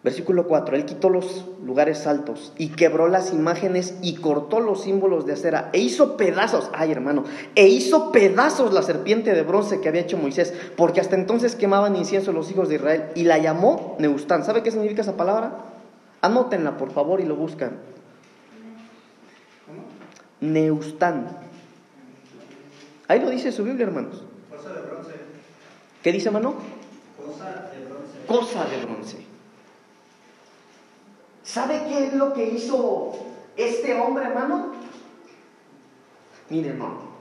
Versículo 4, él quitó los lugares altos y quebró las imágenes y cortó los símbolos de acera e hizo pedazos, ay hermano, e hizo pedazos la serpiente de bronce que había hecho Moisés, porque hasta entonces quemaban incienso los hijos de Israel y la llamó Neustán. ¿Sabe qué significa esa palabra? Anótenla por favor y lo buscan. Neustán. Ahí lo dice su Biblia, hermanos. Cosa de bronce. ¿Qué dice, hermano? Cosa de bronce. Cosa de bronce. ¿Sabe qué es lo que hizo este hombre, hermano? Mire, hermano.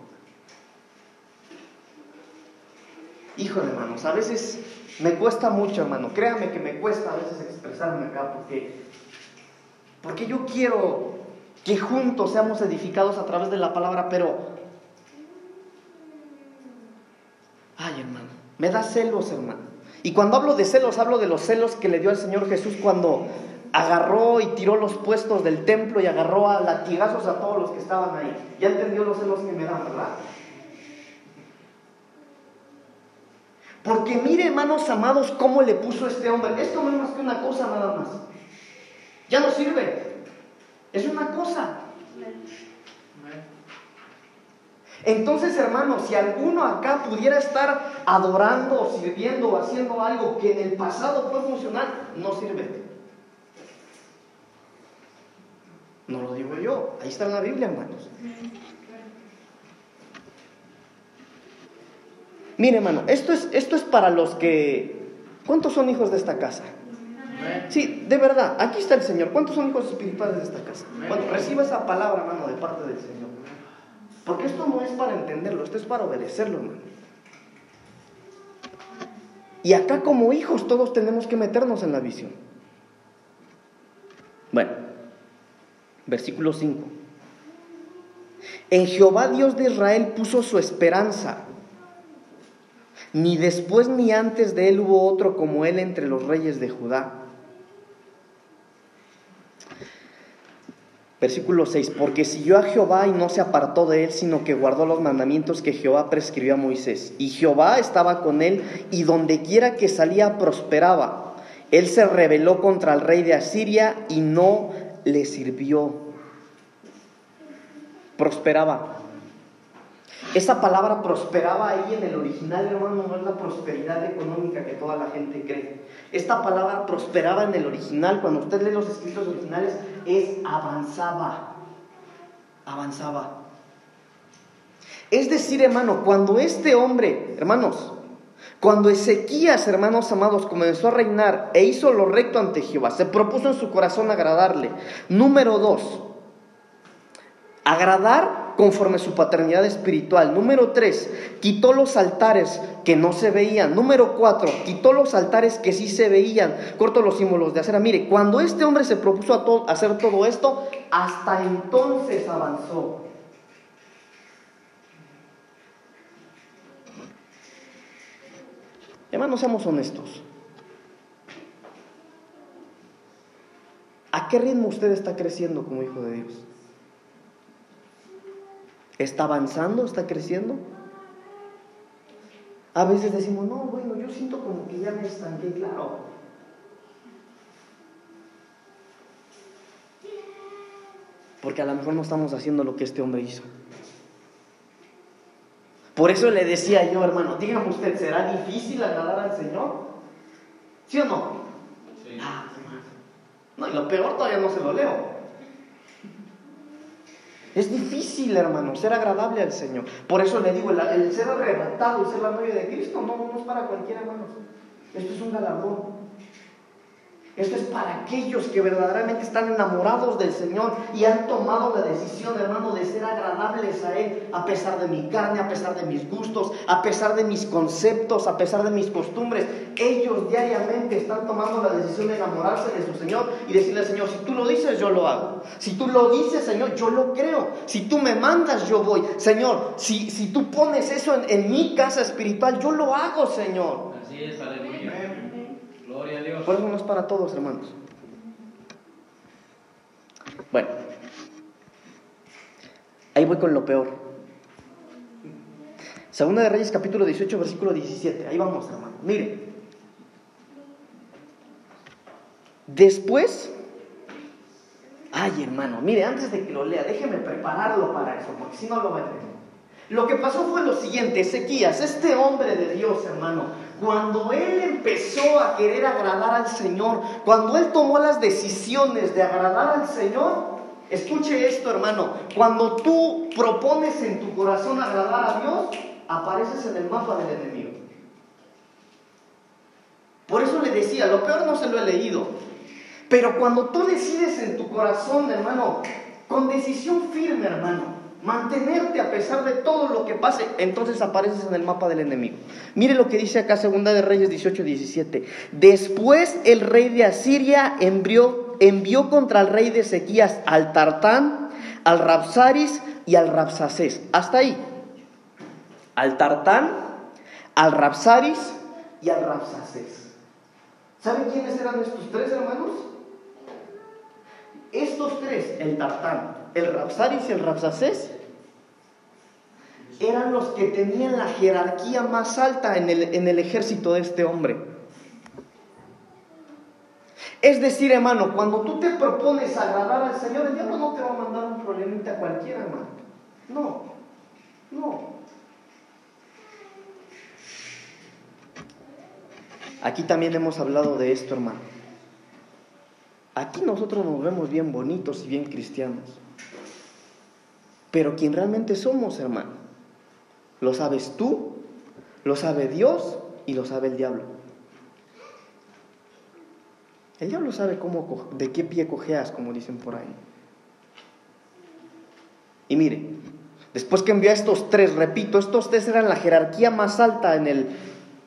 Híjole, hermanos, a veces me cuesta mucho, hermano. Créame que me cuesta a veces expresarme acá porque, porque yo quiero que juntos seamos edificados a través de la palabra, pero... Ay, hermano, me da celos, hermano. Y cuando hablo de celos, hablo de los celos que le dio el Señor Jesús cuando agarró y tiró los puestos del templo y agarró a latigazos a todos los que estaban ahí. Ya entendió los celos que me dan, ¿verdad? Porque mire, hermanos amados, cómo le puso este hombre. Esto no es más que una cosa nada más. Ya no sirve. Es una cosa. Entonces, hermanos, si alguno acá pudiera estar adorando, sirviendo o haciendo algo que en el pasado fue funcional, no sirve. No lo digo yo, ahí está en la Biblia, hermanos. Mire, hermano, esto es, esto es para los que... ¿Cuántos son hijos de esta casa? Sí, de verdad, aquí está el Señor. ¿Cuántos son hijos espirituales de esta casa? Bueno, reciba esa palabra, hermano, de parte del Señor. Porque esto no es para entenderlo, esto es para obedecerlo, hermano. Y acá como hijos todos tenemos que meternos en la visión. Bueno, Versículo 5. En Jehová Dios de Israel puso su esperanza. Ni después ni antes de él hubo otro como él entre los reyes de Judá. Versículo 6, porque siguió a Jehová y no se apartó de él, sino que guardó los mandamientos que Jehová prescribió a Moisés. Y Jehová estaba con él y donde quiera que salía prosperaba. Él se rebeló contra el rey de Asiria y no le sirvió. Prosperaba. Esa palabra prosperaba ahí en el original, hermano, no es la prosperidad económica que toda la gente cree. Esta palabra prosperaba en el original, cuando usted lee los escritos originales, es avanzaba. Avanzaba. Es decir, hermano, cuando este hombre, hermanos, cuando Ezequías, hermanos amados, comenzó a reinar e hizo lo recto ante Jehová, se propuso en su corazón agradarle. Número dos, agradar conforme su paternidad espiritual. Número tres, quitó los altares que no se veían. Número cuatro, quitó los altares que sí se veían. Corto los símbolos de acera. Mire, cuando este hombre se propuso a hacer todo esto, hasta entonces avanzó. Hermanos, seamos honestos. ¿A qué ritmo usted está creciendo como hijo de Dios? ¿Está avanzando? ¿Está creciendo? A veces decimos, no, bueno, yo siento como que ya me estanqué, claro. Porque a lo mejor no estamos haciendo lo que este hombre hizo. Por eso le decía yo, hermano, dígame usted, ¿será difícil agradar al Señor? ¿Sí o no? Sí. Ah, no, y lo peor todavía no se lo leo. Es difícil, hermano, ser agradable al Señor. Por eso le digo, el, ser arrebatado, el ser la novia de Cristo, no, no es para cualquiera, hermano. Esto es un galardón. Esto es para aquellos que verdaderamente están enamorados del Señor y han tomado la decisión, hermano, de ser agradables a Él, a pesar de mi carne, a pesar de mis gustos, a pesar de mis conceptos, a pesar de mis costumbres. Ellos diariamente están tomando la decisión de enamorarse de su Señor y decirle al Señor, si tú lo dices, yo lo hago. Si tú lo dices, Señor, yo lo creo. Si tú me mandas, yo voy. Señor, si, si tú pones eso en, en mi casa espiritual, yo lo hago, Señor. Así es, aleluya. Por eso no es para todos, hermanos. Bueno, ahí voy con lo peor. Segunda de Reyes capítulo 18, versículo 17. Ahí vamos, hermano. Mire. Después, ay hermano, mire, antes de que lo lea, déjeme prepararlo para eso, porque si no lo va a entender. Lo que pasó fue lo siguiente, Ezequías, este hombre de Dios, hermano, cuando él empezó a querer agradar al Señor, cuando él tomó las decisiones de agradar al Señor, escuche esto, hermano, cuando tú propones en tu corazón agradar a Dios, apareces en el mapa del enemigo. Por eso le decía, lo peor no se lo he leído, pero cuando tú decides en tu corazón, hermano, con decisión firme, hermano, mantenerte a pesar de todo lo que pase, entonces apareces en el mapa del enemigo. Mire lo que dice acá Segunda de Reyes 18, 17. Después el rey de Asiria envió, envió contra el rey de Ezequías al Tartán, al Rapsaris y al Rapsacés. Hasta ahí. Al Tartán, al Rapsaris y al Rapsacés. ¿Saben quiénes eran estos tres hermanos? Estos tres, el Tartán, el Rapsaris y el Rapsacés, eran los que tenían la jerarquía más alta en el, en el ejército de este hombre. Es decir, hermano, cuando tú te propones agradar al Señor, el diablo no te va a mandar un problemita cualquiera, hermano. No, no. Aquí también hemos hablado de esto, hermano. Aquí nosotros nos vemos bien bonitos y bien cristianos. Pero quien realmente somos, hermano, lo sabes tú, lo sabe Dios y lo sabe el diablo. El diablo sabe cómo, de qué pie cojeas, como dicen por ahí. Y mire, después que envió a estos tres, repito, estos tres eran la jerarquía más alta en el,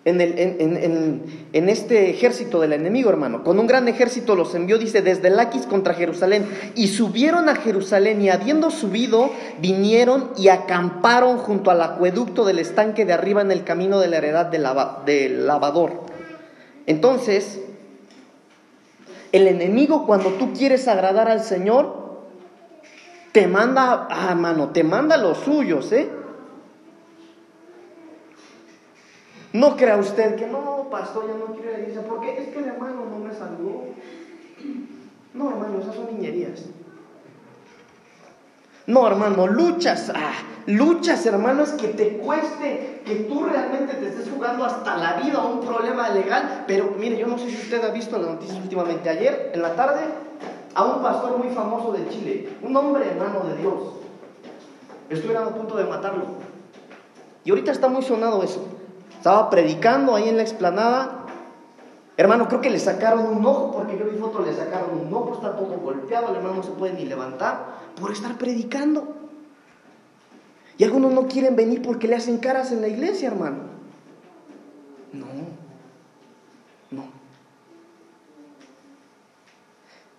en, este ejército del enemigo, hermano. Con un gran ejército los envió, dice, desde Laquis contra Jerusalén. Y subieron a Jerusalén y habiendo subido, vinieron y acamparon junto al acueducto del estanque de arriba en el camino de la heredad del lavador. Entonces, el enemigo cuando tú quieres agradar al Señor, te manda, ah, mano, te manda los suyos, ¿eh? No crea usted que no, pastor, ya no quiero ir a la iglesia, porque es que el hermano no me saludó. No, hermano, esas son niñerías. No, hermano, luchas, ah, luchas, hermanos, que te cueste, que tú realmente te estés jugando hasta la vida a un problema legal. Pero mire, yo no sé si usted ha visto las noticias últimamente. Ayer, en la tarde, a un pastor muy famoso de Chile, un hombre hermano de Dios, estuvieron a punto de matarlo. Y ahorita está muy sonado eso. Estaba predicando ahí en la explanada. Hermano, creo que le sacaron un ojo, porque yo vi foto, le sacaron un ojo, está todo golpeado, el hermano no se puede ni levantar por estar predicando. algunos no quieren venir porque le hacen caras en la iglesia, hermano. No, no.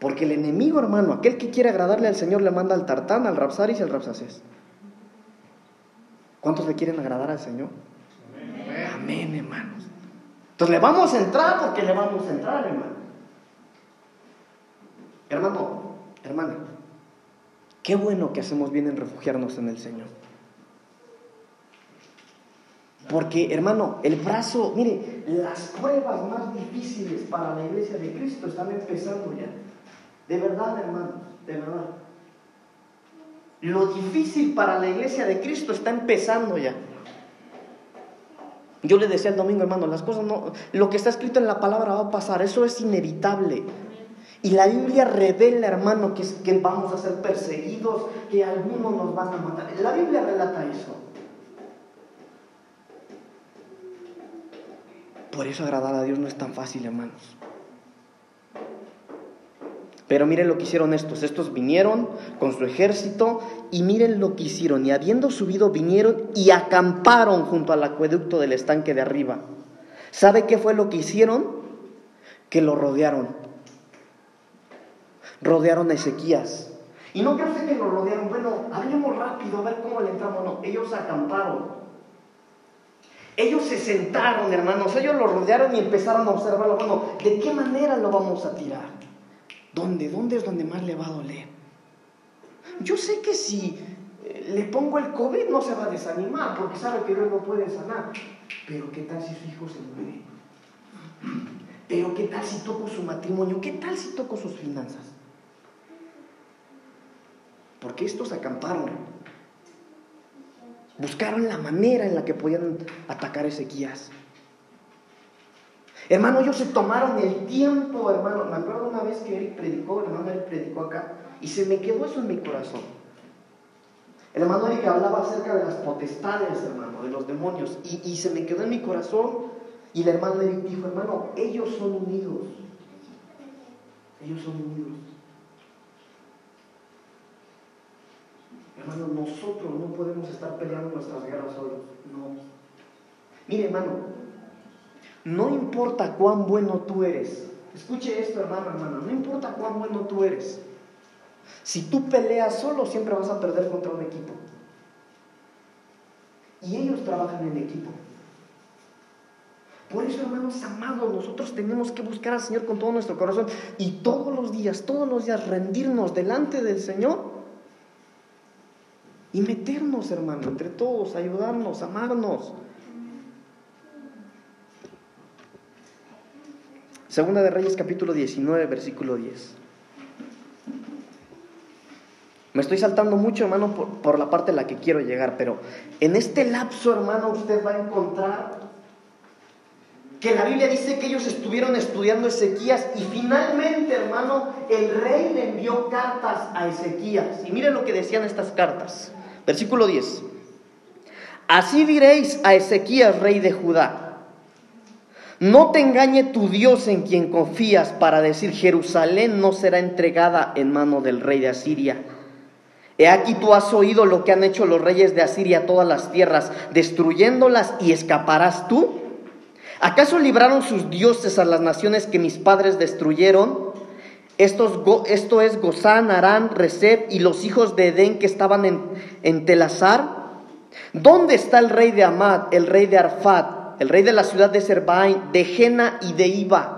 Porque el enemigo, hermano, aquel que quiere agradarle al Señor, le manda al tartán, al rapsaris y al rapsacés. ¿Cuántos le quieren agradar al Señor? Amén, hermanos. Entonces le vamos a entrar porque le vamos a entrar, hermano. Hermano, hermana, qué bueno que hacemos bien en refugiarnos en el Señor. Porque, hermano, el brazo, mire, las pruebas más difíciles para la iglesia de Cristo están empezando ya. De verdad, hermanos, de verdad. Lo difícil para la iglesia de Cristo está empezando ya. Yo le decía el domingo, hermano, las cosas no, lo que está escrito en la palabra va a pasar, eso es inevitable. Y la Biblia revela, hermano, que, que vamos a ser perseguidos, que algunos nos van a matar. La Biblia relata eso. Por eso agradar a Dios no es tan fácil, hermanos. Pero miren lo que hicieron estos. Estos vinieron con su ejército y miren lo que hicieron. Y habiendo subido, vinieron y acamparon junto al acueducto del estanque de arriba. ¿Sabe qué fue lo que hicieron? Que lo rodearon. Rodearon a Ezequías. Y no creo que lo rodearon. Bueno, hablemos rápido a ver cómo le entramos. No, ellos acamparon. Ellos se sentaron, hermanos. Ellos lo rodearon y empezaron a observarlo. Bueno, ¿de qué manera lo vamos a tirar? ¿Dónde? ¿Dónde es donde más le va a doler? Yo sé que si eh, le pongo el COVID no se va a desanimar porque sabe que Dios no puede sanar. Pero ¿qué tal si su hijo se muere? Pero ¿qué tal si toco su matrimonio? ¿Qué tal si toco sus finanzas? Porque estos acamparon. Buscaron la manera en la que podían atacar a Ezequías. Hermano, ellos se tomaron el tiempo, hermano. Me acuerdo una vez que Eric predicó, hermano Eric predicó acá, y se me quedó eso en mi corazón. El hermano Eric hablaba acerca de las potestades, hermano, de los demonios, y, y se me quedó en mi corazón. Y el hermano Eric dijo, hermano, ellos son unidos. Ellos son unidos. Hermano, nosotros no podemos estar peleando nuestras guerras solos. No. Mire, hermano, no importa cuán bueno tú eres. Escuche esto, hermano, hermano. No importa cuán bueno tú eres. Si tú peleas solo, siempre vas a perder contra un equipo. Y ellos trabajan en equipo. Por eso, hermanos amados, nosotros tenemos que buscar al Señor con todo nuestro corazón y todos los días, todos los días rendirnos delante del Señor y meternos, hermano, entre todos, ayudarnos, amarnos. Segunda de Reyes capítulo 19, versículo 10. Me estoy saltando mucho, hermano, por, por, la parte a la que quiero llegar, pero en este lapso, hermano, usted va a encontrar que la Biblia dice que ellos estuvieron estudiando Ezequías y finalmente, hermano, el rey le envió cartas a Ezequías. Y miren lo que decían estas cartas. Versículo 10. Así diréis a Ezequías, rey de Judá. No te engañe tu Dios en quien confías para decir Jerusalén no será entregada en mano del rey de Asiria. He aquí tú has oído lo que han hecho los reyes de Asiria a todas las tierras, destruyéndolas y escaparás tú. ¿Acaso libraron sus dioses a las naciones que mis padres destruyeron? Esto es Gozán, Arán, Reseb y los hijos de Edén que estaban en, en Telazar. ¿Dónde está el rey de Amad, el rey de Arfat, el rey de la ciudad de Serbain, de Jena y de Iba.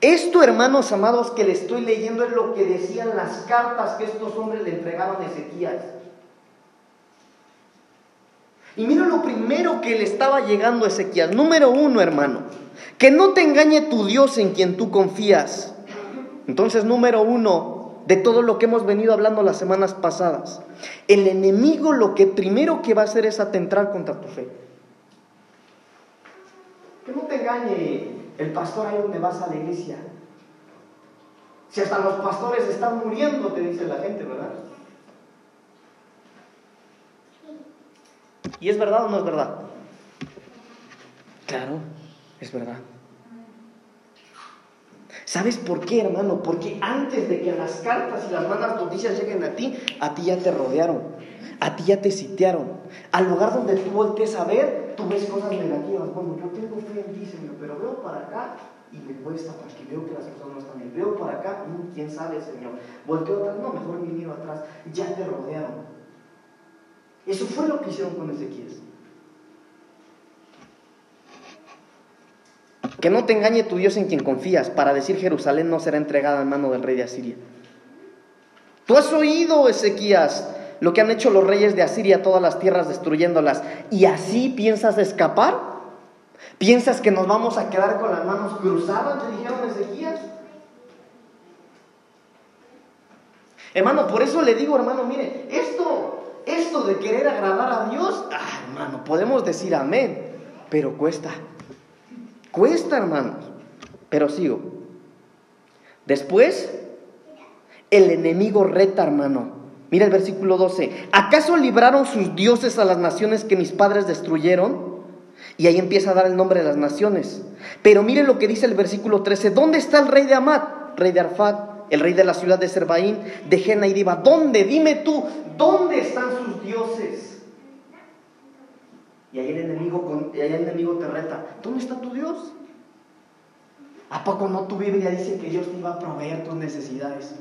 Esto, hermanos amados, que le estoy leyendo es lo que decían las cartas que estos hombres le entregaban a Ezequías. Y mira lo primero que le estaba llegando a Ezequías. Número uno, hermano, que no te engañe tu Dios en quien tú confías. Entonces, número uno, de todo lo que hemos venido hablando las semanas pasadas, el enemigo lo que primero que va a hacer es atentar contra tu fe. Que no te engañe el pastor ahí donde vas a la iglesia. Si hasta los pastores están muriendo, te dice la gente, ¿verdad? ¿Y es verdad o no es verdad? Claro, es verdad. ¿Sabes por qué, hermano? Porque antes de que las cartas y las malas noticias lleguen a ti, a ti ya te rodearon. A ti ya te sitiaron. Al lugar donde tú voltees a ver, tú ves cosas negativas. Bueno, yo tengo fe en ti, Señor, pero veo para acá y me cuesta porque veo que las cosas no están bien. Veo para acá, mm, quién sabe, Señor. Volteo atrás, no, mejor me miro atrás. Ya te rodearon. Eso fue lo que hicieron con Ezequiel. Que no te engañe tu Dios en quien confías para decir Jerusalén no será entregada en mano del rey de Asiria. Tú has oído, Ezequías, lo que han hecho los reyes de Asiria, todas las tierras destruyéndolas, y así piensas escapar. ¿Piensas que nos vamos a quedar con las manos cruzadas? Le dijeron Ezequías. Hermano, por eso le digo, hermano, mire, esto, esto de querer agradar a Dios, ah, hermano, podemos decir amén, pero cuesta. Cuesta, hermanos. Pero sigo. Después, el enemigo reta, hermano. Mira el versículo 12. ¿Acaso libraron sus dioses a las naciones que mis padres destruyeron? Y ahí empieza a dar el nombre de las naciones. Pero mire lo que dice el versículo 13. ¿Dónde está el rey de Amat? Rey de Arfat, el rey de la ciudad de Serbaín, de Jena y Diva. ¿Dónde? Dime tú, ¿dónde están sus dioses? Y ahí el enemigo, ahí el enemigo te reta, ¿dónde está tu Dios? ¿A poco no tu Biblia dice que Dios te iba a proveer tus necesidades?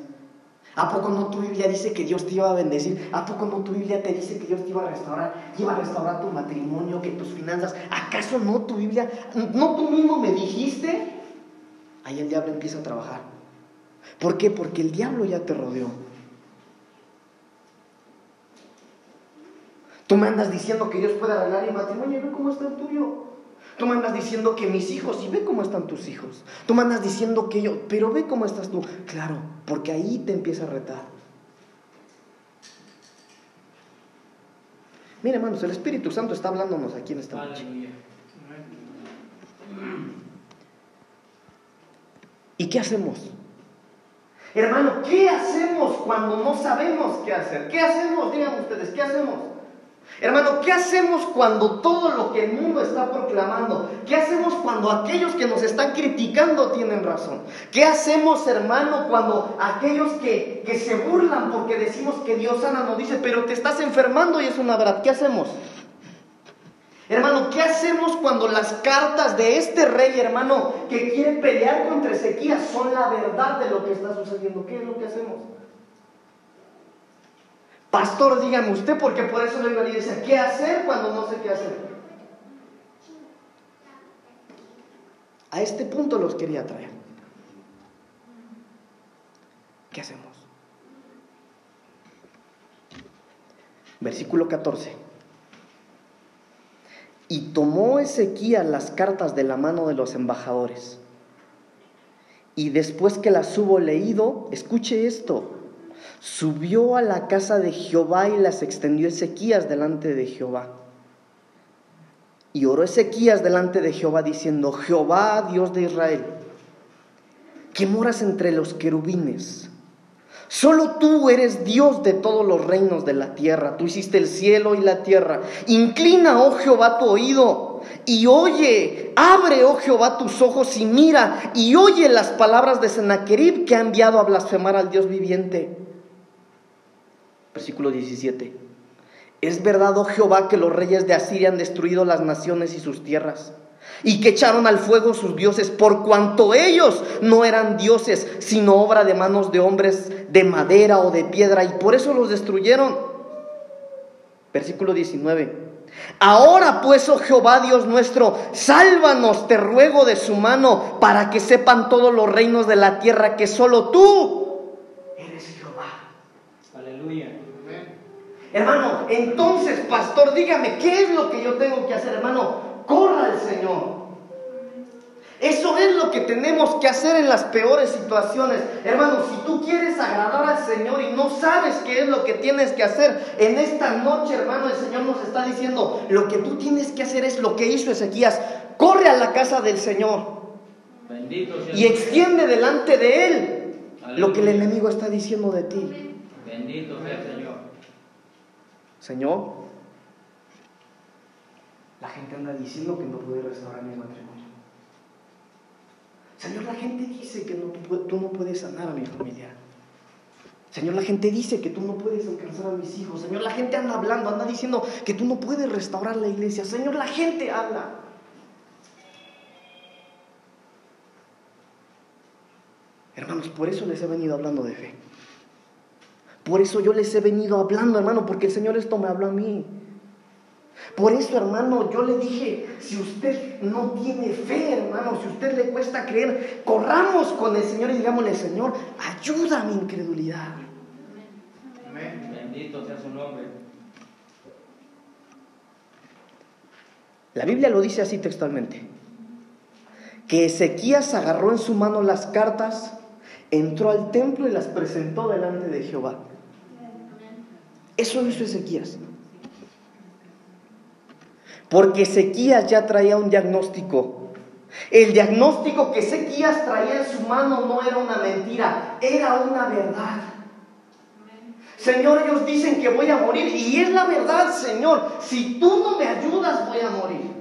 ¿A poco no tu Biblia dice que Dios te iba a bendecir? ¿A poco no tu Biblia te dice que Dios te iba a restaurar? iba a restaurar tu matrimonio, que tus finanzas. ¿Acaso no tu Biblia, no tú mismo me dijiste? Ahí el diablo empieza a trabajar. ¿Por qué? Porque el diablo ya te rodeó. Tú me andas diciendo que Dios puede arreglar mi matrimonio y ve cómo está el tuyo. Tú me andas diciendo que mis hijos, y ve cómo están tus hijos. Tú me andas diciendo que yo, pero ve cómo estás tú. Claro, porque ahí te empieza a retar. Mira, hermanos, el Espíritu Santo está hablándonos aquí en esta noche. ¿Y qué hacemos? Hermano, ¿qué hacemos cuando no sabemos qué hacer? ¿Qué hacemos? Díganme ustedes, ¿qué hacemos? Hermano, ¿qué hacemos cuando todo lo que el mundo está proclamando? ¿Qué hacemos cuando aquellos que nos están criticando tienen razón? ¿Qué hacemos, hermano, cuando aquellos que, que se burlan porque decimos que Dios sana nos dice, pero te estás enfermando y es una verdad? ¿Qué hacemos? Hermano, ¿qué hacemos cuando las cartas de este rey, hermano, que quiere pelear contra Ezequías son la verdad de lo que está sucediendo? ¿Qué es lo que hacemos? Pastor, dígame usted, porque por eso le iba dice, ¿qué hacer cuando no sé qué hacer? A este punto los quería traer. ¿Qué hacemos? Versículo 14. Y tomó Ezequías las cartas de la mano de los embajadores. Y después que las hubo leído, escuche esto, subió a la casa de Jehová y las extendió Ezequías delante de Jehová. Y oró Ezequías delante de Jehová diciendo, Jehová, Dios de Israel, que moras entre los querubines. Solo tú eres Dios de todos los reinos de la tierra. Tú hiciste el cielo y la tierra. Inclina, oh Jehová, tu oído y oye. Abre, oh Jehová, tus ojos y mira y oye las palabras de Sennacherib que ha enviado a blasfemar al Dios viviente versículo 17. Es verdad, oh Jehová, que los reyes de Asiria han destruido las naciones y sus tierras, y que echaron al fuego sus dioses, por cuanto ellos no eran dioses, sino obra de manos de hombres de madera o de piedra, y por eso los destruyeron. Versículo 19. Ahora pues, oh Jehová Dios nuestro, sálvanos, te ruego de su mano, para que sepan todos los reinos de la tierra que solo tú eres Jehová. Aleluya. Hermano, entonces, pastor, dígame, ¿qué es lo que yo tengo que hacer, hermano? Corra al Señor. Eso es lo que tenemos que hacer en las peores situaciones. Hermano, si tú quieres agradar al Señor y no sabes qué es lo que tienes que hacer, en esta noche, hermano, el Señor nos está diciendo, lo que tú tienes que hacer es lo que hizo Ezequías. Corre a la casa del Señor. y extiende delante de Él lo que el enemigo está diciendo de ti. Bendito sea el Señor. Señor, la gente anda diciendo que no puede restaurar mi matrimonio. Señor, la gente dice que tú no puedes sanar a mi familia. Señor, la gente dice que tú no puedes alcanzar a mis hijos. Señor, la gente anda hablando, anda diciendo que tú no puedes restaurar la iglesia. Señor, la gente habla. Hermanos, por eso les he venido hablando de fe. Por eso yo les he venido hablando, hermano, porque el Señor esto me habló a mí. Por eso, hermano, yo le dije, si usted no tiene fe, hermano, si usted le cuesta creer, corramos con el Señor y digámosle, Señor, ayuda a mi incredulidad. Amén. Bendito sea su nombre. La Biblia lo dice así textualmente, que Ezequías agarró en su mano las cartas, entró al templo y las presentó delante de Jehová. Eso hizo Ezequías. Porque Ezequías ya traía un diagnóstico. El diagnóstico que Ezequías traía en su mano no era una mentira, era una verdad. Señor, ellos dicen que voy a morir y es la verdad, Señor. Si tú no me ayudas, voy a morir.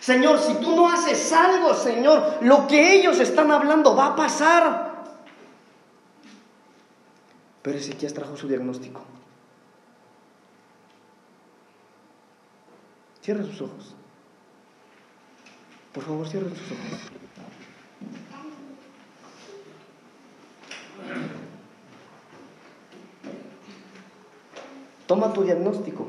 Señor, si tú no haces algo, Señor, lo que ellos están hablando va a pasar. Pero Ezequías trajo su diagnóstico. Cierren sus ojos. Por favor, cierren sus ojos. Toma tu diagnóstico.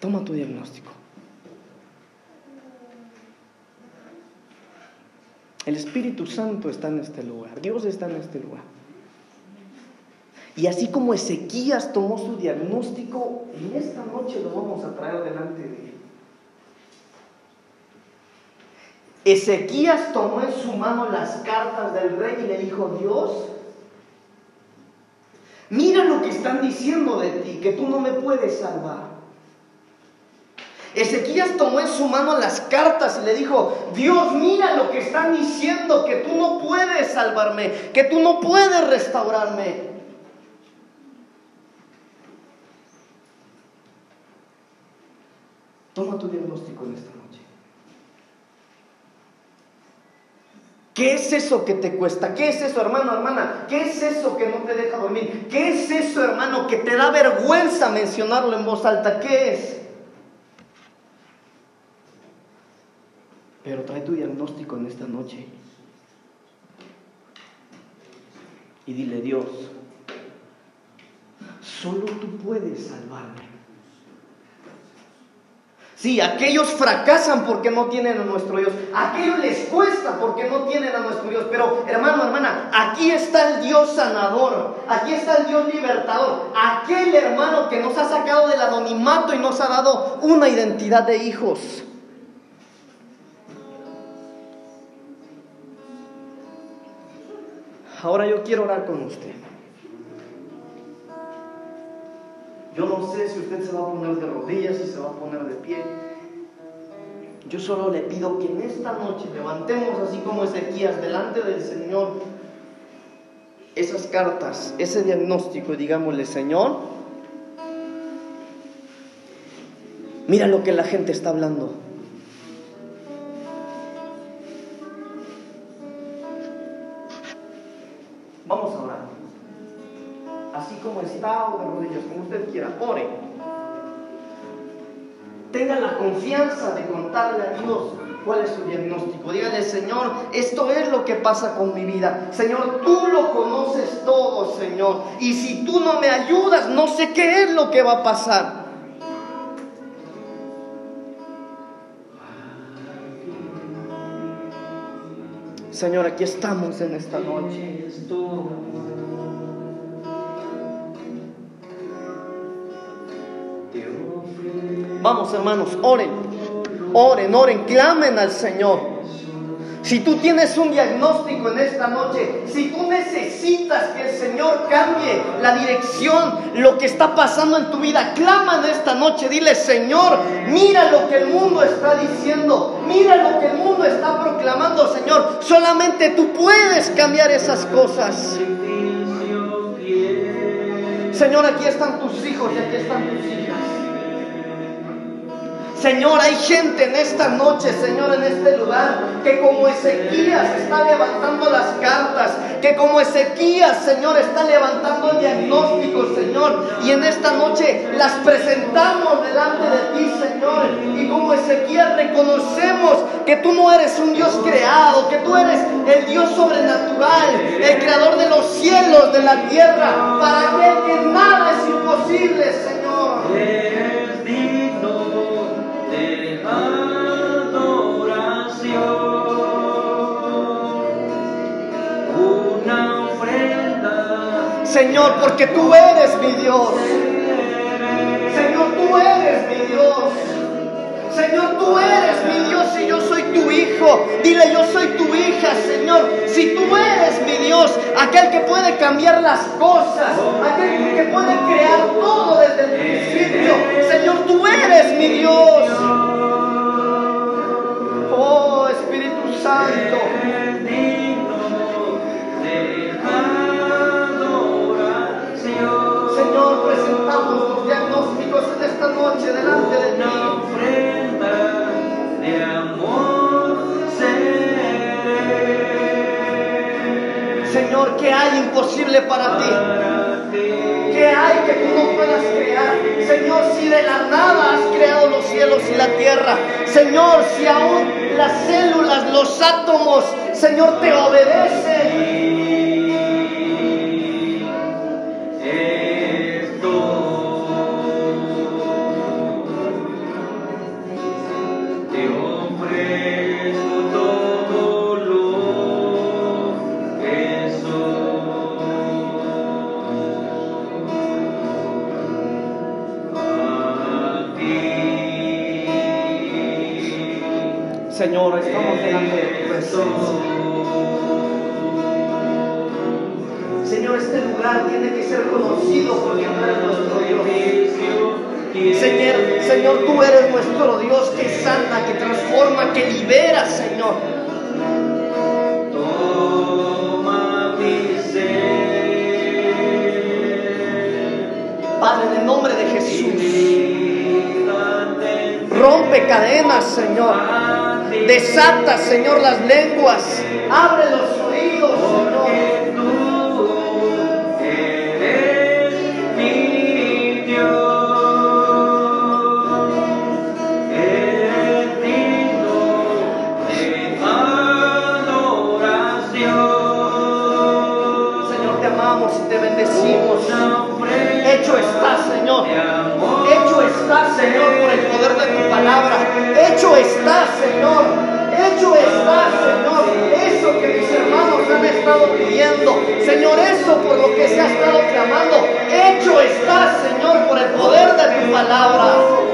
Toma tu diagnóstico. El Espíritu Santo está en este lugar. Dios está en este lugar. Y así como Ezequías tomó su diagnóstico, en esta noche lo vamos a traer delante de él. Ezequías tomó en su mano las cartas del rey y le dijo, Dios, mira lo que están diciendo de ti, que tú no me puedes salvar. Ezequías tomó en su mano las cartas y le dijo, Dios, mira lo que están diciendo, que tú no puedes salvarme, que tú no puedes restaurarme. Toma tu diagnóstico en esta noche. ¿Qué es eso que te cuesta? ¿Qué es eso, hermano, hermana? ¿Qué es eso que no te deja dormir? ¿Qué es eso, hermano, que te da vergüenza mencionarlo en voz alta? ¿Qué es? Pero trae tu diagnóstico en esta noche. Y dile, Dios, solo tú puedes salvarme. Sí, aquellos fracasan porque no tienen a nuestro Dios. aquellos les cuesta porque no tienen a nuestro Dios. Pero hermano, hermana, aquí está el Dios sanador. Aquí está el Dios libertador. Aquel hermano que nos ha sacado del anonimato y nos ha dado una identidad de hijos. Ahora yo quiero orar con usted. Yo no sé si usted se va a poner de rodillas, si se va a poner de pie. Yo solo le pido que en esta noche levantemos así como Ezequías delante del Señor esas cartas, ese diagnóstico y digámosle, Señor, mira lo que la gente está hablando. Confianza de contarle a Dios cuál es su diagnóstico. Dígale, Señor, esto es lo que pasa con mi vida. Señor, tú lo conoces todo, Señor. Y si tú no me ayudas, no sé qué es lo que va a pasar. Señor, aquí estamos en esta noche. Vamos, hermanos, oren, oren, oren, clamen al Señor. Si tú tienes un diagnóstico en esta noche, si tú necesitas que el Señor cambie la dirección, lo que está pasando en tu vida, clama esta noche, dile Señor, mira lo que el mundo está diciendo, mira lo que el mundo está proclamando, Señor, solamente tú puedes cambiar esas cosas. Señor, aquí están tus hijos y aquí están tus hijas. Señor, hay gente en esta noche, Señor, en este lugar, que como Ezequías está levantando las cartas, que como Ezequías, Señor, está levantando el diagnóstico, Señor, y en esta noche las presentamos delante de ti, Señor, y como Ezequías reconocemos que tú no eres un Dios creado, que tú eres el Dios sobrenatural, el creador de los cielos, de la tierra, para aquel Señor, porque tú eres mi Dios. Señor, tú eres mi Dios. Señor, tú eres mi Dios y yo soy tu hijo. Dile, yo soy tu hija, Señor. Si tú eres mi Dios, aquel que puede cambiar las cosas, aquel que puede crear todo desde el principio. Señor, tú eres mi Dios. Oh, Espíritu Santo. Noche delante de ti. Señor, ¿qué hay imposible para ti? ¿Qué hay que tú no puedas crear? Señor, si de la nada has creado los cielos y la tierra. Señor, si aún las células, los átomos, Señor, te obedecen. Rompe cadenas, Señor. Desata, Señor, las lenguas. Abre los está, Señor. Hecho está, Señor. Eso que mis hermanos han estado pidiendo. Señor, eso por lo que se ha estado clamando. Hecho está, Señor, por el poder de tu palabra.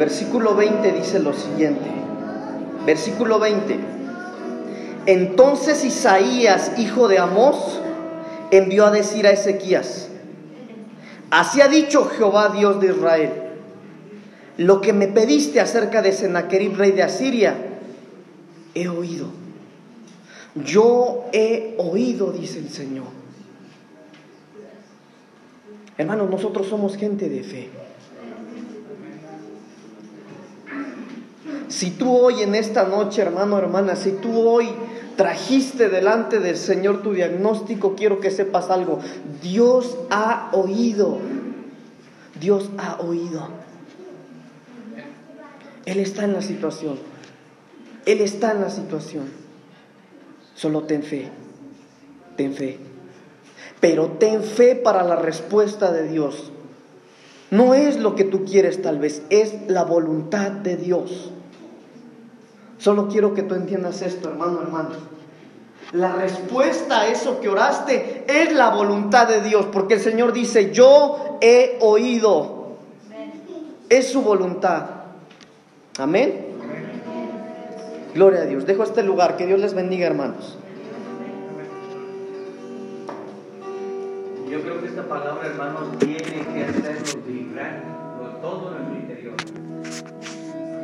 Versículo 20 dice lo siguiente. Versículo 20. Entonces Isaías, hijo de Amós, envió a decir a Ezequías, así ha dicho Jehová Dios de Israel, lo que me pediste acerca de Sennacherib, rey de Asiria, he oído. Yo he oído, dice el Señor. Hermanos, nosotros somos gente de fe. Si tú hoy en esta noche, hermano, hermana, si tú hoy trajiste delante del Señor tu diagnóstico, quiero que sepas algo. Dios ha oído. Dios ha oído. Él está en la situación. Él está en la situación. Solo ten fe. Ten fe. Pero ten fe para la respuesta de Dios. No es lo que tú quieres tal vez, es la voluntad de Dios. Solo quiero que tú entiendas esto, hermano, hermano. La respuesta a eso que oraste es la voluntad de Dios, porque el Señor dice, yo he oído. Es su voluntad. Amén. Gloria a Dios. Dejo este lugar. Que Dios les bendiga, hermanos. Yo creo que esta palabra, hermanos, tiene que hacernos vibrar todo interior.